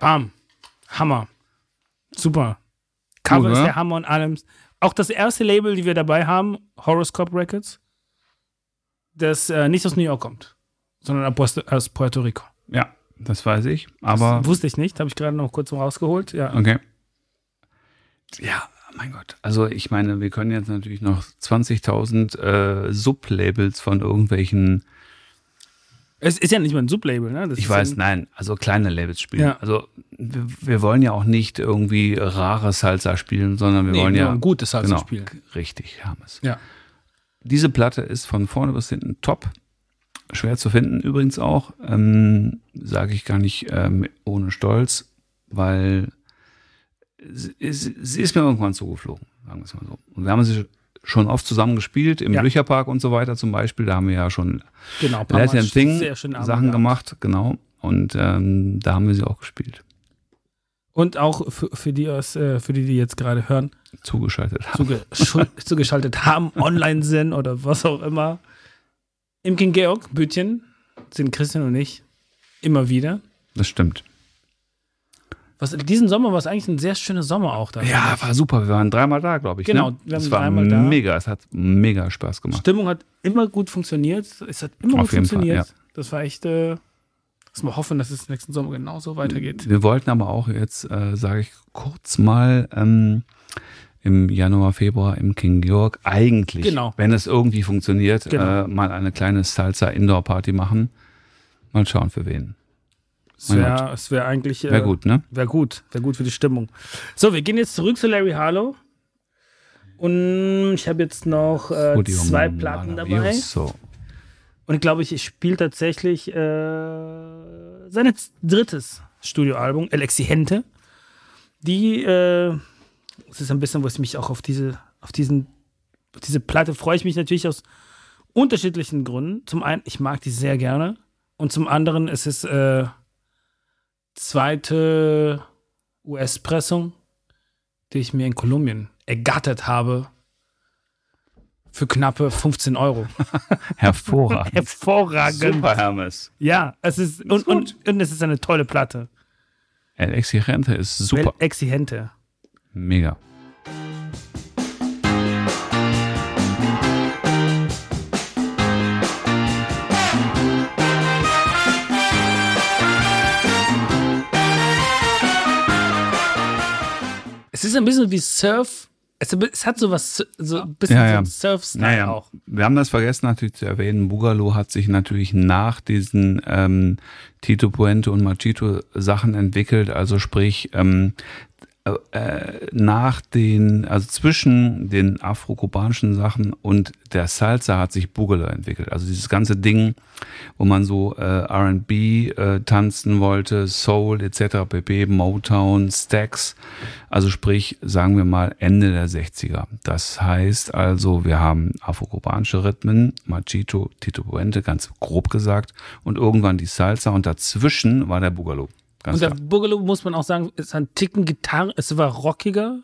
Bam. Hammer. Super. Cover Cool, ist ne? der Hammer und allem. Auch das erste Label, die wir dabei haben, Horoscope Records, das äh, nicht aus New York kommt, sondern aus aus Puerto Rico. Ja, das weiß ich. Aber das wusste ich nicht, habe ich gerade noch kurz rausgeholt. Ja. okay. Ja, mein Gott. Also ich meine, wir können jetzt natürlich noch 20.000 äh, Sublabels von irgendwelchen, Es ist ja nicht mal ein Sublabel, ne? Das ich weiß, ein, nein, also kleine Labels spielen. Ja. Also wir, wir wollen ja auch nicht irgendwie rare Salsa spielen, sondern wir Nee, wollen wir ja wollen gute Salsa genau, spielen. Richtig, Hermes. Ja. Diese Platte ist von vorne bis hinten top. Schwer zu finden übrigens auch. Ähm, Sage ich gar nicht ähm, ohne Stolz, weil sie, sie sie ist mir irgendwann zugeflogen, sagen wir es mal so. Und wir haben sie schon oft zusammen gespielt, im Ja. Blücherpark und so weiter zum Beispiel. Da haben wir ja schon Genau. Latin Thing Sachen gemacht, genau. Und ähm, da haben wir sie auch gespielt, Und auch für, für, die, aus, äh, für die, die jetzt gerade hören, zugeschaltet haben. zuge zugeschaltet haben, online sind oder was auch immer. Im King Georg Bütchen sind Christian und ich immer wieder. Das stimmt. Was, diesen Sommer war es eigentlich ein sehr schöner Sommer auch da. Ja, war super. Wir waren dreimal da, glaube ich. Genau, ne? wir haben es war dreimal da. mega. Es hat mega Spaß gemacht. Stimmung hat immer gut funktioniert. Es hat immer Auf gut jeden Fall, funktioniert. ja. Das war echt, äh, lass mal hoffen, dass es nächsten Sommer genauso weitergeht. Wir wollten aber auch jetzt, äh, sage ich kurz mal, ähm, im Januar, Februar im King Georg eigentlich, Genau. wenn es irgendwie funktioniert, Genau. äh, mal eine kleine Salsa-Indoor-Party machen. Mal schauen für wen. Es wäre es wär eigentlich. Äh, Wäre gut, ne? Wäre gut. Wäre gut für die Stimmung. So, wir gehen jetzt zurück zu Larry Harlow. Und ich habe jetzt noch äh, Studio zwei Platten dabei. Und ich glaube, ich, ich spiele tatsächlich äh, sein drittes Studioalbum, El Exigente. Die, äh, es ist ein bisschen, wo ich mich auch auf diese, auf diesen, auf diese Platte freue ich mich natürlich aus unterschiedlichen Gründen. Zum einen, ich mag die sehr gerne. Und zum anderen, es ist äh, zweite US-Pressung, die ich mir in Kolumbien ergattert habe. Für knappe 15 Euro. Hervorragend. Hervorragend. Super, Hermes. Ja, es ist, und, und, und es ist eine tolle Platte. El Exigente ist super. Well Exigente. Mega. Es ist ein bisschen wie Surf. Es, es hat sowas, so ein bisschen Ja, so ja. einen Surf-Style Naja, auch. wir haben das vergessen natürlich zu erwähnen. Bugalo hat sich natürlich nach diesen ähm, Tito Puente und Machito Sachen entwickelt. Also sprich, ähm, äh, nach den, also zwischen den afrokubanischen Sachen und der Salsa hat sich Bugalo entwickelt. Also dieses ganze Ding, wo man so äh, R&B äh, tanzen wollte, Soul etc., pp, Motown, Stacks. Also sprich, sagen wir mal Ende der 60er. Das heißt also, wir haben afrokubanische Rhythmen, Machito, Tito Puente, ganz grob gesagt, und irgendwann die Salsa und dazwischen war der Bugalo. Ganz Und der klar. Boogaloo, muss man auch sagen, ist ein Ticken Gitarre. Es war rockiger.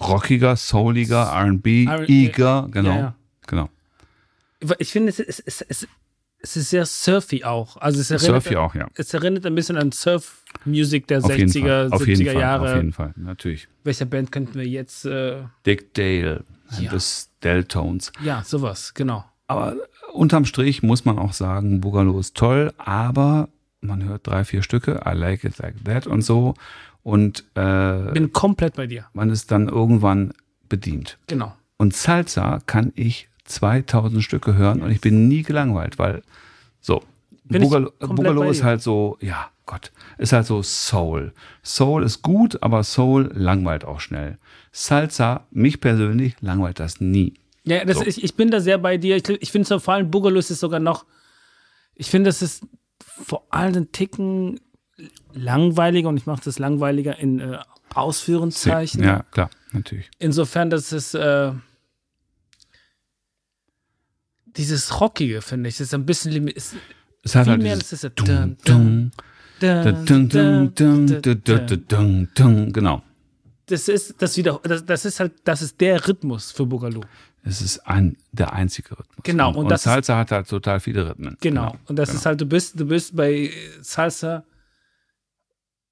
rockiger, souliger, R&B, eager, genau, ja, ja. genau. Ich finde, es, es, es, es, es ist sehr surfy auch. Also es erinnert, Surfy auch, ja. Es erinnert ein bisschen an Surf-Music der Auf jeden 60er, Fall, auf 70er jeden Fall, Jahre. auf jeden Fall, natürlich. Welcher Band könnten wir jetzt. Äh, Dick Dale, Ja. des Deltones. ja, sowas, genau. Aber unterm Strich muss man auch sagen, Boogaloo ist toll, aber man hört drei, vier Stücke, I like it like that und so. Und äh, Bin komplett bei dir. man ist dann irgendwann bedient. Genau. Und Salsa kann ich 2000 Stücke hören und ich bin nie gelangweilt, weil so, Bin bei ist halt so, ja, Gott, ist halt so Soul. Soul ist gut, aber Soul langweilt auch schnell. Salsa, mich persönlich, langweilt das nie. Ja, das, So. ich, ich bin da sehr bei dir. Ich, ich finde so vor allem Boogaloo ist sogar noch, ich finde, das ist vor allem ein Ticken langweiliger und ich mache das langweiliger in äh, Ausführungszeichen. Ja, klar, natürlich. Insofern, dass es äh, dieses Rockige, finde ich, ist ein bisschen ist Es hat viel halt mehr, das ist dun, dun, dun, Genau. das ist das wieder das, das ist halt das ist der Rhythmus für Boogaloo. Es ist ein, der einzige Rhythmus. Genau, Und, und und das ist- Salsa hat halt total viele Rhythmen. Genau. Und das genau. ist halt, du bist, du bist bei Salsa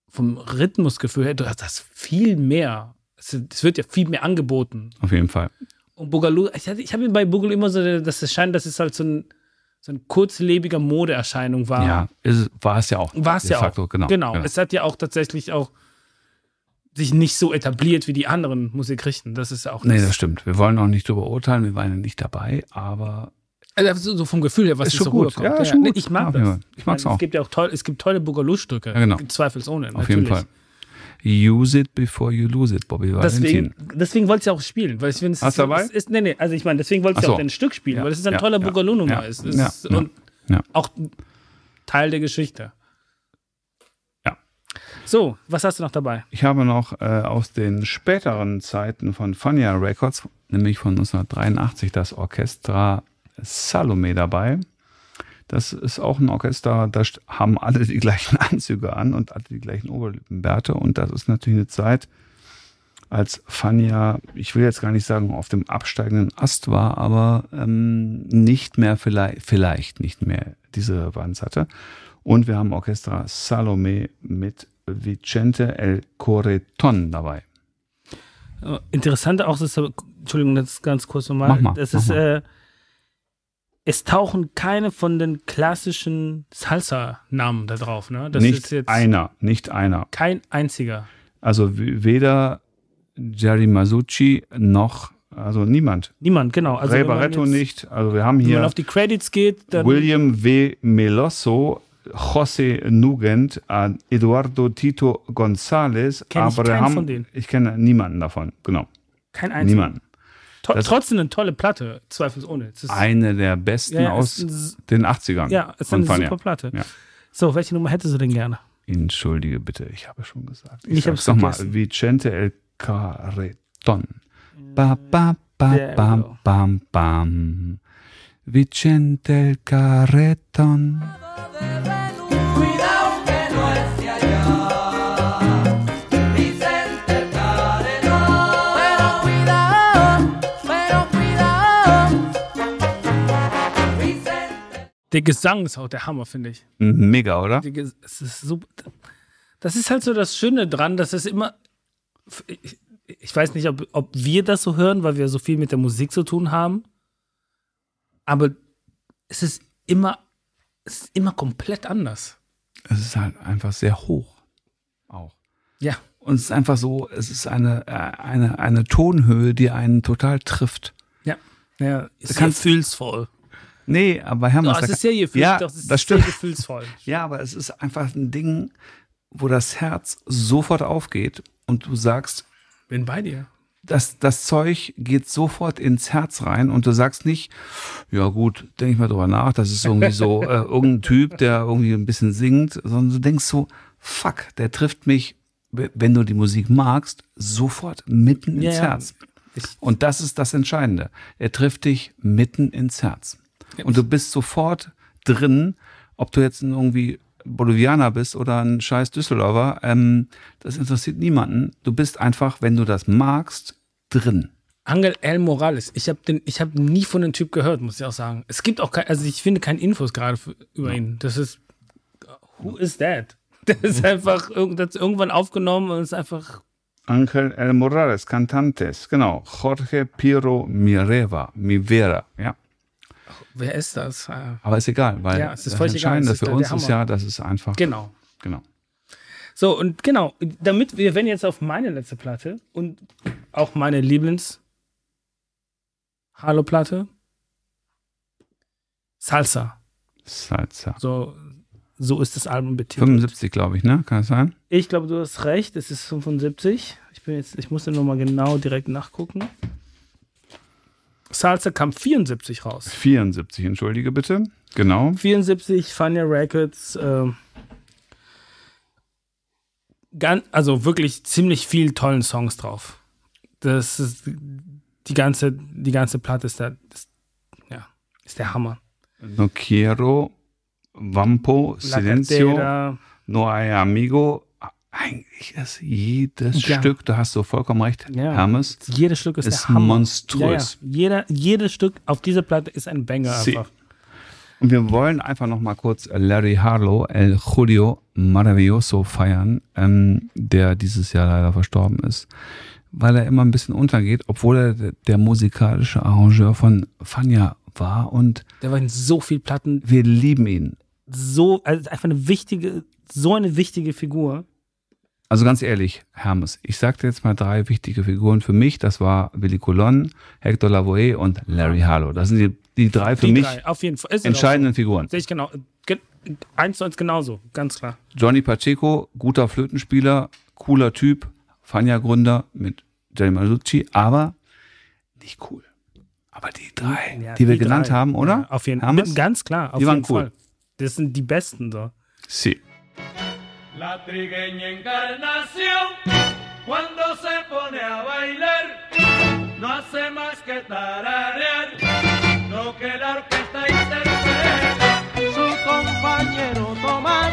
vom Rhythmusgefühl her, du hast das viel mehr. Es, es wird ja viel mehr angeboten. Auf jeden Fall. Und Boogaloo, ich, ich habe bei Boogaloo immer so, dass es scheint, dass es halt so ein, so ein kurzlebiger Modeerscheinung war. Ja, ist, war es ja auch. War es ja facto, auch. Genau. genau. genau. Es hat ja auch tatsächlich auch sich nicht so etabliert wie die anderen Musikrichten. Das ist auch Nee, das stimmt. Wir wollen auch nicht drüber urteilen, wir waren ja nicht dabei, aber Also so vom Gefühl her, was Ist schon so gut. rüberkommt. Ja, schon nee, gut. Ich mag Ja, das. ja. Ich mag's meine, auch. Es gibt ja auch toll, es gibt tolle Boogaloo-Stücke. Ja, genau. Zweifelsohne. auf jeden Fall. Use it before you lose it, Bobby Deswegen, Valentin. deswegen wollte ich auch spielen, weil ich finde, es Hast ist, du dabei? es ist nee, nee, also ich meine, deswegen wollte ich so. auch dein Stück spielen, Ja, weil es ist ein ja, toller ja, Boogaloo-Nummer ja, ist. Ja, ist ja, und ja. auch Teil der Geschichte. So, was hast du noch dabei? Ich habe noch äh, aus den späteren Zeiten von Fania Records, nämlich von 1983, das Orchestra Salome dabei. Das ist auch ein Orchester, da haben alle die gleichen Anzüge an und alle die gleichen Oberlippenbärte. Und das ist natürlich eine Zeit, als Fania, ich will jetzt gar nicht sagen, auf dem absteigenden Ast war, aber ähm, nicht mehr vielleicht, vielleicht nicht mehr diese Relevanz hatte. Und wir haben Orchestra Salome mit Vicente El Coreton dabei. Äh, Interessant auch, das, Entschuldigung, das ganz kurz nochmal. Mal, Das ist, äh, es tauchen keine von den klassischen Salsa-Namen da drauf, ne? Das nicht ist einer, nicht einer. kein einziger. Also weder Jerry Masucci noch, also niemand. Niemand, genau. Also Ray Barretto nicht. Also wir haben Wenn man hier auf die Credits geht, William W. Meloso, José Nugent, äh, Eduardo Tito González, Kenn ich von denen. ich kenne niemanden davon, genau, kein einziger. niemanden. To Das- trotzdem eine tolle Platte, zweifelsohne. Es Eine der besten Ja, ja, aus es ist- den 80ern ja, es ist eine super Platte. Ja. So, welche Nummer hättest du denn gerne? Entschuldige bitte, ich habe schon gesagt. Ich sag's hab's noch mal. vergessen. Vicente El Carreton. Ba, ba, ba, There we bam, bam, bam. Vicente El Carreton. Der Gesang ist auch der Hammer, finde ich. Mega, oder? Es ist super. Das ist halt so das Schöne dran, dass es immer. Ich, ich weiß nicht, ob, ob wir das so hören, weil wir so viel mit der Musik zu tun haben. Aber es ist immer, es ist immer komplett anders. Es ist halt einfach sehr hoch. Auch. Ja. Und es ist einfach so, es ist eine, äh, eine, eine Tonhöhe, die einen total trifft. Ja. Ja, ist kannst- gefühlsvoll. Nee, aber Hermann, Doch, es ist sehr gefühlsvoll. Ja, es ist das stimmt. sehr gefühlsvoll. Ja, aber es ist einfach ein Ding, wo das Herz sofort aufgeht und du sagst, Bin bei dir. das, das Zeug geht sofort ins Herz rein und du sagst nicht, ja gut, denke ich mal drüber nach, das ist irgendwie so äh, irgendein Typ, der irgendwie ein bisschen singt, sondern du denkst so, fuck, der trifft mich, wenn du die Musik magst, sofort mitten ins Ja, ja. Herz. Ich- Und das ist das Entscheidende. Er trifft dich mitten ins Herz. Und du bist sofort drin, ob du jetzt irgendwie Bolivianer bist oder ein scheiß Düsseldorfer, ähm, das interessiert niemanden. Du bist einfach, wenn du das magst, drin. Angel El Morales. Ich habe den, ich habe nie von dem Typ gehört, muss ich auch sagen. Es gibt auch kein, also ich finde keine Infos gerade für- über ihn. Das ist, who is that? Der ist einfach das ist irgendwann aufgenommen und ist einfach, Ángel El Morales, Cantantes, genau. Jorge Piro Mireva, Mivera, ja. Wer ist das? Äh, Aber ist egal, weil Ja, es ist das Entscheidende es ist für uns ist ja, dass es einfach. genau. genau. So, und genau, damit wir werden jetzt auf meine letzte Platte und auch meine Lieblings Halo-Platte. Salsa. Salsa. So, so ist das Album betitelt. 75, glaube ich, ne? Kann das sein? Ich glaube, du hast recht, es ist 75. Ich bin jetzt, ich musste nochmal genau direkt nachgucken. Salsa kam 74 raus. 74, entschuldige bitte. Genau. 74, Fania Records. ähm, ganz, also wirklich ziemlich viel tollen Songs drauf. Das ist die ganze, die ganze Platte ist der, ist, ja, ist der Hammer. No quiero, Vampo, La Silencio, Cartera, No hay amigo. Eigentlich ist jedes Ja. Stück, da hast du vollkommen recht, Ja. Hermes, jedes Stück ist, ist monströs. Ja. Jeder, jedes Stück auf dieser Platte ist ein Banger Sie. einfach. Und wir wollen einfach noch mal kurz Larry Harlow, El Julio Maravilloso feiern, ähm, der dieses Jahr leider verstorben ist, weil er immer ein bisschen untergeht, obwohl er der, der musikalische Arrangeur von Fania war und Der war in so viel Platten wir lieben ihn. so, also einfach eine wichtige, so eine wichtige Figur. Also ganz ehrlich, Hermes, ich sagte jetzt mal drei wichtige Figuren für mich. Das war Willy Colon, Hector Lavoe und Larry Harlow. Das sind die, die drei für Die mich drei, entscheidenden Figuren. So. Sehe ich genau. Ge eins zu eins genauso, ganz klar. Johnny Pacheco, guter Flötenspieler, cooler Typ, Fania-Gründer mit Jerry Masucci, aber nicht cool. Aber die drei, Ja, die wir genannt drei. haben, oder? Ja, auf jeden Fall. Ganz klar. Auf Die waren cool. Fall. Das sind die besten so. Sie. La trigueña encarnación, cuando se pone a bailar, no hace más que tararear lo que la orquesta interpreta. Su compañero Tomás,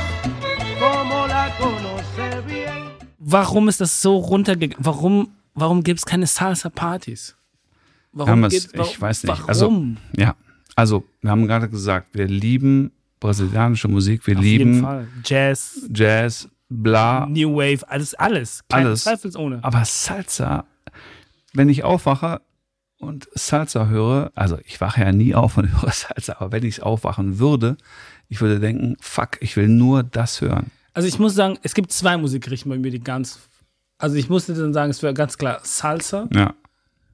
como la conoce bien. Warum ist das so runtergegangen? Warum, warum gibt es keine Salsa-Partys? Warum Hermes, gibt's- wa- ich weiß nicht. Warum? Also, ja. Also, wir haben gerade gesagt, wir lieben brasilianische Musik, wir Auf jeden lieben Fall. Jazz, Jazz, bla, New Wave, alles, alles. Keine Alles. Zweifelsohne. Aber Salsa, wenn ich aufwache und Salsa höre, also ich wache ja nie auf und höre Salsa, aber wenn ich aufwachen würde, ich würde denken, fuck, ich will nur das hören. Also ich muss sagen, es gibt zwei Musikrichtungen bei mir, die ganz. Also ich musste dann sagen, es wäre ganz klar Salsa Ja.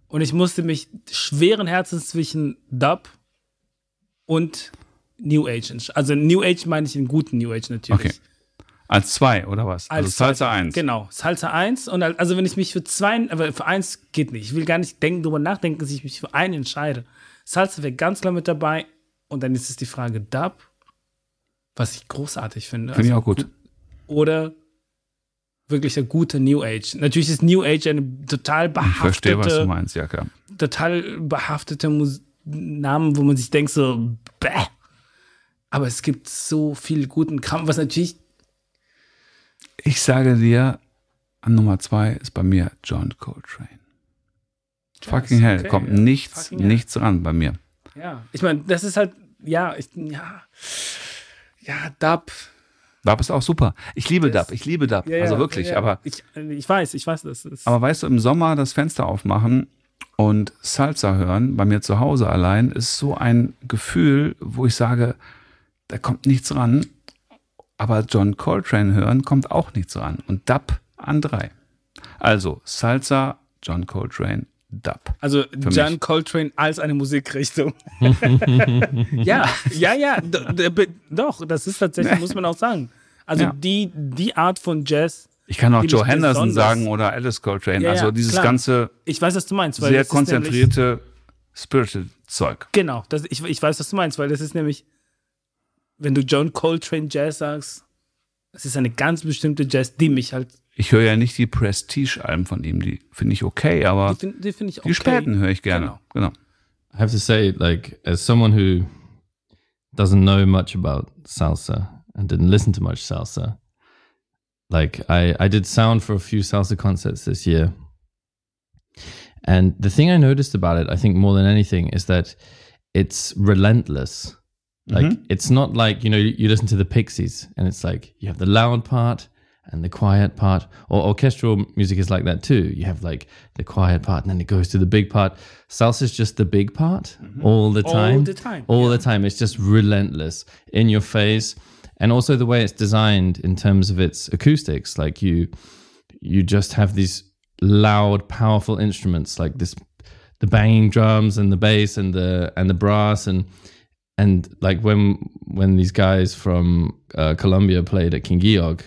und ich musste mich schweren Herzens zwischen Dub und New Age. Also New Age meine ich in guten New Age natürlich. Okay. Als zwei, oder was? also Als Salsa zwei- 1. Genau, Salsa 1. Und al- also wenn ich mich für zwei, aber für eins geht nicht. Ich will gar nicht denken, darüber nachdenken, dass ich mich für einen entscheide. Salsa wäre ganz klar mit dabei. Und dann ist es die Frage Dub, was ich großartig finde. Finde ich Also auch gut. oder wirklich der gute New Age. Natürlich ist New Age eine total Ich verstehe, was du behaftete, meinst, ja klar. total behaftete Mus Namen, wo man sich denkt so, bäh. Aber es gibt so viel guten Kram, was natürlich, Ich sage dir, an Nummer zwei ist bei mir John Coltrane. Fucking ist hell, okay, kommt ja. nichts, Fucking hell. nichts ran bei mir. ja, ich meine, das ist halt, ja, ich, ja, ja, Dub. Dub ist auch super. Ich liebe Das- Dub, ich liebe Dub. Ja, also ja, wirklich, ja, ja. aber Ich, ich weiß, ich weiß, das ist. Aber weißt du, im Sommer das Fenster aufmachen und Salsa hören, bei mir zu Hause allein, ist so ein Gefühl, wo ich sage, da kommt nichts ran. Aber John Coltrane hören kommt auch nichts ran. Und Dub an drei. Also Salsa, John Coltrane, Dub. Also John mich. Coltrane als eine Musikrichtung. ja, ja, ja, doch, das ist tatsächlich, muss man auch sagen. Also Ja. die, die Art von Jazz, Ich kann auch Joe Henderson sagen oder Alice Coltrane. Ja, also dieses klar. ganze ich weiß, was du meinst. Weil sehr konzentrierte Spiritual Zeug. Genau, das, ich, ich weiß, was du meinst, weil das ist nämlich, wenn du John Coltrane Jazz sagst, das ist eine ganz bestimmte Jazz, die mich halt, Ich höre ja nicht die Prestige-Alben von ihm, die finde ich okay, aber die die find ich okay. die späten höre ich gerne. Genau. genau. I have to say, like, as someone who doesn't know much about salsa and didn't listen to much salsa, like, I, I did sound for a few salsa concerts this year. And the thing I noticed about it, I think more than anything, is that it's relentless. Like, mm-hmm. it's not like, you know, you, listen to the Pixies and it's like you have the loud part and the quiet part. Or orchestral music is like that too. You have like the quiet part and then it goes to the big part. Salsa is just the big part mm-hmm. all the time. All the time, All the time. It's just relentless in your face. And also the way it's designed in terms of its acoustics. Like you you just have these loud, powerful instruments like this the banging drums and the bass and the and the brass and and like when when these guys from uh, Colombia played at King Georg,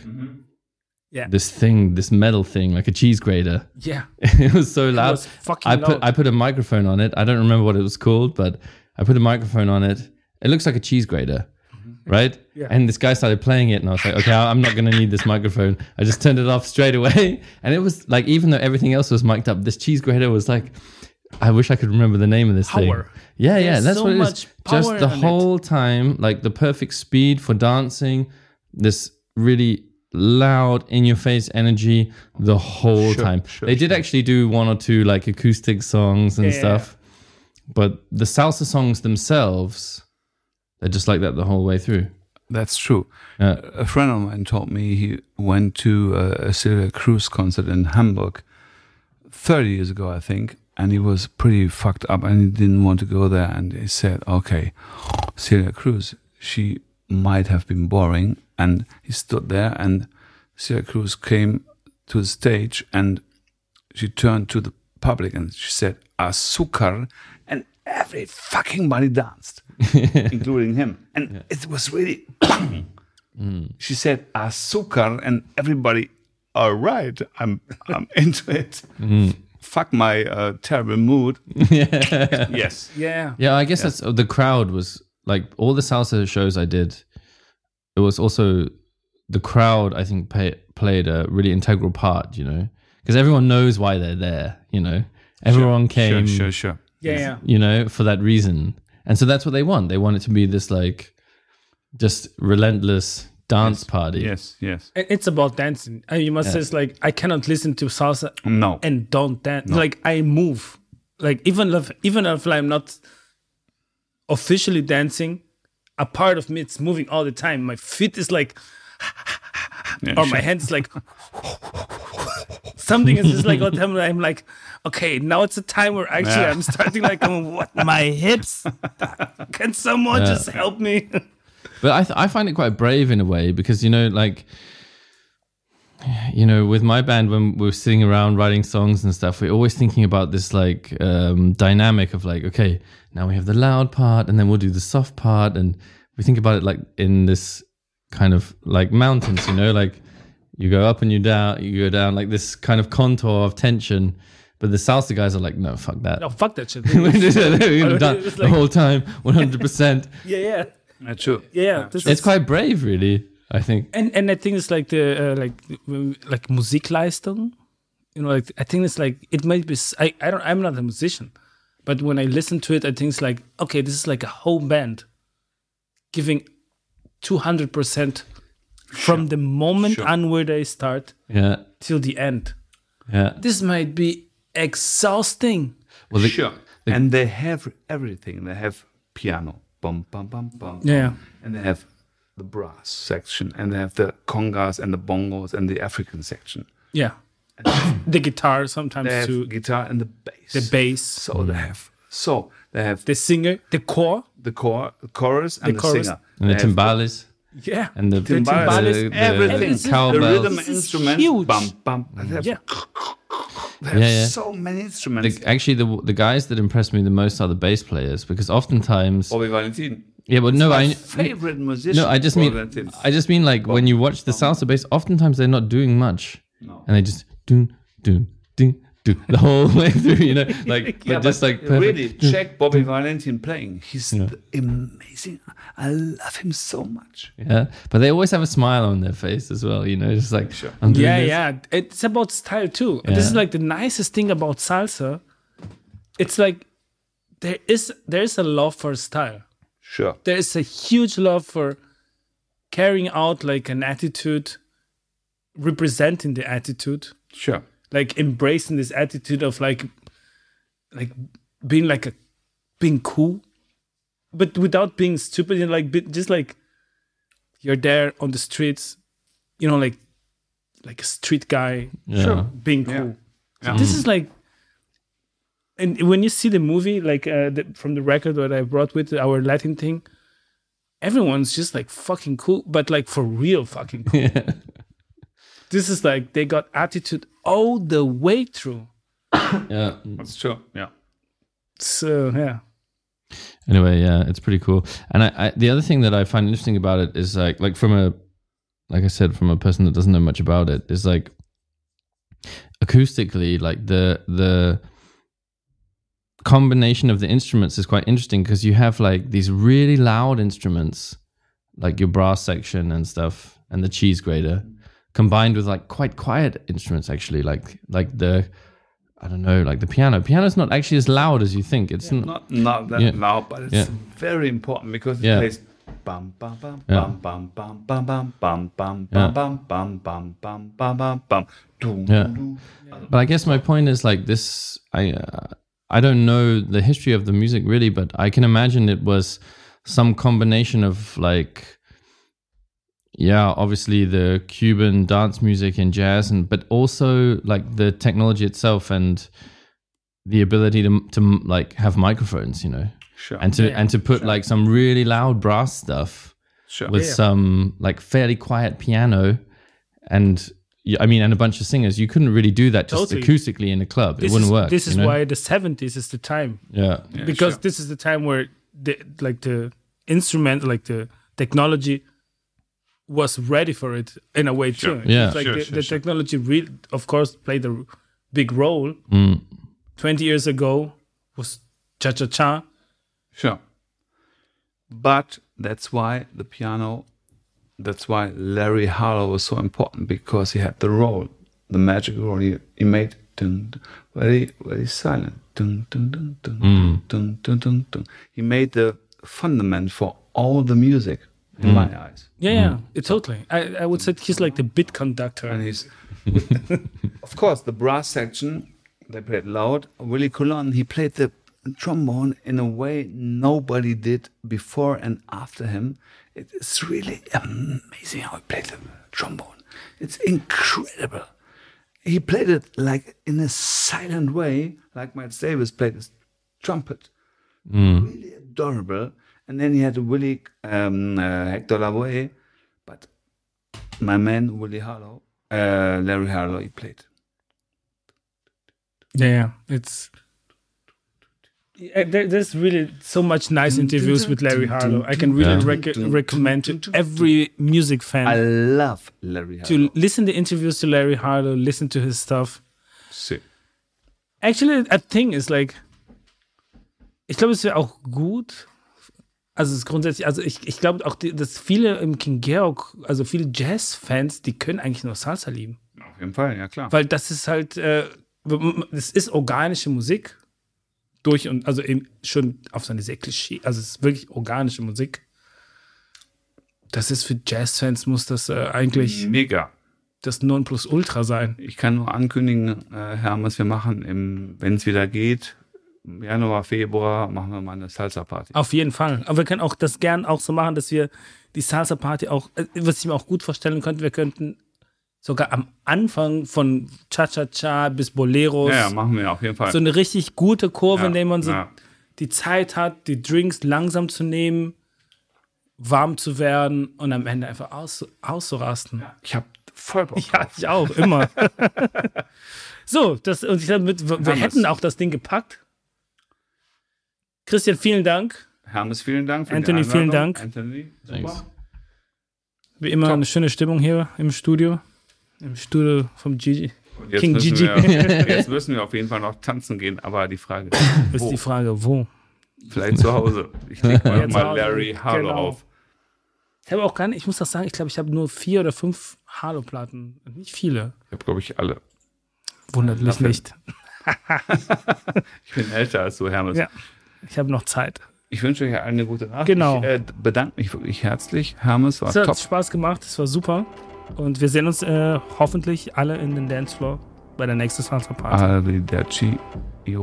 Yeah. this thing, this metal thing, like a cheese grater, Yeah. it was so loud. was fucking I put loud. I put a microphone on it. I don't remember what it was called, but I put a microphone on it. It looks like a cheese grater, right? Mm-hmm. Yeah. And this guy started playing it, and I was like, okay, I'm not gonna need this microphone. I just turned it off straight away, and it was like, even though everything else was mic'd up, this cheese grater was like. I wish I could remember the name of this thing. Power. Yeah, yeah, There's that's so what it is. Just the in it. whole time, like the perfect speed for dancing, this really loud in your face energy the whole Sure, time. sure, they did actually do one or two like acoustic songs and Yeah, yeah, stuff. But the salsa songs themselves, they're just like that the whole way through. That's true. Yeah. A friend of mine told me he went to uh, a, a Celia Cruz concert in Hamburg 30 years ago, I think, and he was pretty fucked up and he didn't want to go there. And he said, okay, Celia Cruz, she might have been boring. And he stood there and Celia Cruz came to the stage and she turned to the public and she said, Azúcar. And every fucking body danced, including him. And it was really mm. she said azúcar and everybody all right i'm i'm into it mm. Fuck my uh, terrible mood yes Yeah. Yeah, I guess that's the crowd was like all the salsa shows I did. It was also the crowd. I think pay, played a really integral part. You know, because everyone knows why they're there. You know, everyone came. sure sure sure Yeah. Yeah. You know, for that reason, and so that's what they want. They want it to be this like just relentless dance party. yes yes It's about dancing. And you must say like I cannot listen to salsa no and don't dance. Like I move. Like even if even if I'm not officially dancing, a part of me it's moving all the time. My feet is like Yeah, or sure. my hands like something is just like all the time I'm like, okay, now it's a time where actually Yeah. I'm starting like um, what my hips. Can someone just help me? But I, th- I find it quite brave in a way because, you know, like, you know, with my band, when we're sitting around writing songs and stuff, we're always thinking about this like um, dynamic of like, okay, now we have the loud part and then we'll do the soft part. And we think about it like in this kind of like mountains, you know, like you go up and you down, you go down like this kind of contour of tension. But the salsa guys are like, no, fuck that. No, fuck that shit. we're gonna the whole time, 100%. yeah, yeah. That's true Yeah, yeah. This It's is- quite brave, really, I think. and and I think it's like the uh, like like Musikleistung. You know, like I think it's like it might be. I I don't. I'm not a musician, but when I listen to it, I think it's like okay, this is like a whole band giving two hundred percent from the moment Sure. on where they start Yeah, till the end. yeah. This might be exhausting. Well, the, sure and they have everything they have piano bum bum bum bum Yeah. and they have the brass section and they have the congas and the bongos and the african section Yeah, the guitar sometimes they have too. guitar and the bass The bass, so they mm. have so they have the singer, the core. the core, the chorus, and the, chorus. singer. and the They have timbales Yeah, and the, timbales, the, the, everything. the The rhythm This is instruments. huge. Bum, bum. They yeah. They have Yeah, yeah. so many instruments. The- actually, the the guys that impress me the most are the bass players because oftentimes, Bobby Valentin. yeah, but no, my I favorite musician. no, I just mean, Valentin. I just mean like when you watch the um, salsa bass, oftentimes they're not doing much, and they just do do do do the whole way through, you know, like Yeah, but just but like perfect. really check Bobby Valentin playing. He's amazing. I love him so much. Yeah, but they always have a smile on their face as well, you know, just like I'm Yeah, this. yeah. It's about style too. And This is like the nicest thing about salsa. It's like there is there is a love for style. Sure. There is a huge love for carrying out like an attitude, representing the attitude, Sure. Like embracing this attitude of like like being like a being cool, but without being stupid and like be- just like you're there on the streets, you know, like like a street guy Yeah. being cool. Yeah. So Yeah. this is like, and when you see the movie, like uh, the, from the record that I brought with our Latin thing, everyone's just like fucking cool, but like for real fucking cool. This is like they got attitude all the way through. Yeah. That's true. Yeah. So yeah, anyway yeah it's pretty cool and I, I the other thing that i find interesting about it is like like from a like i said from a person that doesn't know much about it is like acoustically like the the combination of the instruments is quite interesting because you have like these really loud instruments like your brass section and stuff and the cheese grater combined with like quite quiet instruments actually like like the i don't know like the piano piano's not actually as loud as you think it's not Not not that Yeah. loud, but it's Yeah. very important because it Yeah. plays bum bum bum Yeah. bum bum bum bum bum bum bum bum bum bum bum bum bum bum Dum, Yeah. dum. But I guess my point is like this. I uh, I don't know the history of the music really, but I can imagine it was some combination of like, yeah, obviously the Cuban dance music and jazz, and but also like the technology itself and the ability to to like have microphones, you know, Sure. and to Yeah, and to put like some really loud brass stuff sure. with Yeah. some like fairly quiet piano and I mean, and a bunch of singers. You couldn't really do that just Totally. acoustically in a club. this it wouldn't is work. this you is know? why the seventies is the time Yeah, Yeah, because sure. this is the time where the like the instrument like the technology was ready for it in a way sure. too. Yeah, it's like sure, the, sure, the technology, re- of course, played a big role. Mm. Twenty years ago was cha cha cha. Sure, but that's why the piano. That's why Larry Harlow was so important because he had the role, the magic role. He, he made dun, very very silent. Dun, dun, dun, dun, mm. dun, dun, dun, dun. He made the fundament for all the music in my mm. eyes. Yeah, yeah, mm. it, totally. I, I would say he's like the bit conductor. And he's, of course, the brass section, they played loud. Willie Colon, he played the trombone in a way nobody did before and after him. It is really amazing how he played the trombone. It's incredible. He played it like in a silent way, like Miles Davis played his trumpet. Mm. Really adorable. And then he had Willie um, uh, Hector Lavoe, but my man Willie Harlow, uh, Larry Harlow, he played. yeah, yeah, it's. Yeah, there, there's really so much nice interviews with Larry Harlow. I can really Yeah. rec- recommend to every music fan I love Larry Harlow. to listen to interviews to Larry Harlow, listen to his stuff. See. Actually, a thing is like, ich glaube, es wäre auch gut. Also es ist grundsätzlich, also ich, ich glaube auch, die, dass viele im King Georg, also viele Jazz-Fans, die können eigentlich nur Salsa lieben. Auf jeden Fall, ja klar. Weil das ist halt, äh, das ist organische Musik. Durch und, also eben schon auf seine sehr Klischee, also es ist wirklich organische Musik. Das ist für Jazz-Fans muss das äh, eigentlich Mega. das Nonplusultra sein. Ich kann nur ankündigen, äh, Hermes, wir machen, wenn es wieder geht, Januar, Februar, machen wir mal eine Salsa-Party. Auf jeden Fall. Aber wir können auch das gern auch so machen, dass wir die Salsa-Party auch, äh, was ich mir auch gut vorstellen könnte, wir könnten sogar am Anfang von Cha-Cha-Cha bis Boleros Ja, ja, machen wir auf jeden Fall. so eine richtig gute Kurve, Ja, in der man so ja. die Zeit hat, die Drinks langsam zu nehmen, warm zu werden und am Ende einfach aus, auszurasten. Ich habe voll Bock Ja, ich auch, immer. so, das, und ich wir Hermes. hätten auch das Ding gepackt. Christian, vielen Dank. Hermes, vielen Dank. Für Anthony, die vielen. Dank. Anthony, Thanks. super. Wie immer Top. eine schöne Stimmung hier im Studio. Im Studio vom Gigi. Jetzt King müssen Gigi. Wir, jetzt müssen wir auf jeden Fall noch tanzen gehen, aber die Frage ist, Ist wo? die Frage, wo? Vielleicht zu Hause. Ich leg mal, Ja, mal Larry Harlow genau. auf. Ich habe auch gar nicht, ich muss das sagen, ich glaube, ich habe nur vier oder fünf Halo-Platten. Nicht viele. Ich habe, glaube ich, alle. Wundert mich Dafür- nicht. Ich bin älter als du, Hermes. Ja. Ich habe noch Zeit. Ich wünsche euch eine gute Nacht. Genau. Ich äh, bedanke mich wirklich herzlich. Hermes war Es hat top. Spaß gemacht, es war super. Und wir sehen uns äh, hoffentlich alle in den Dancefloor bei der nächsten Salsa Party. Arrivederci.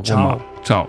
Ciao. Ciao.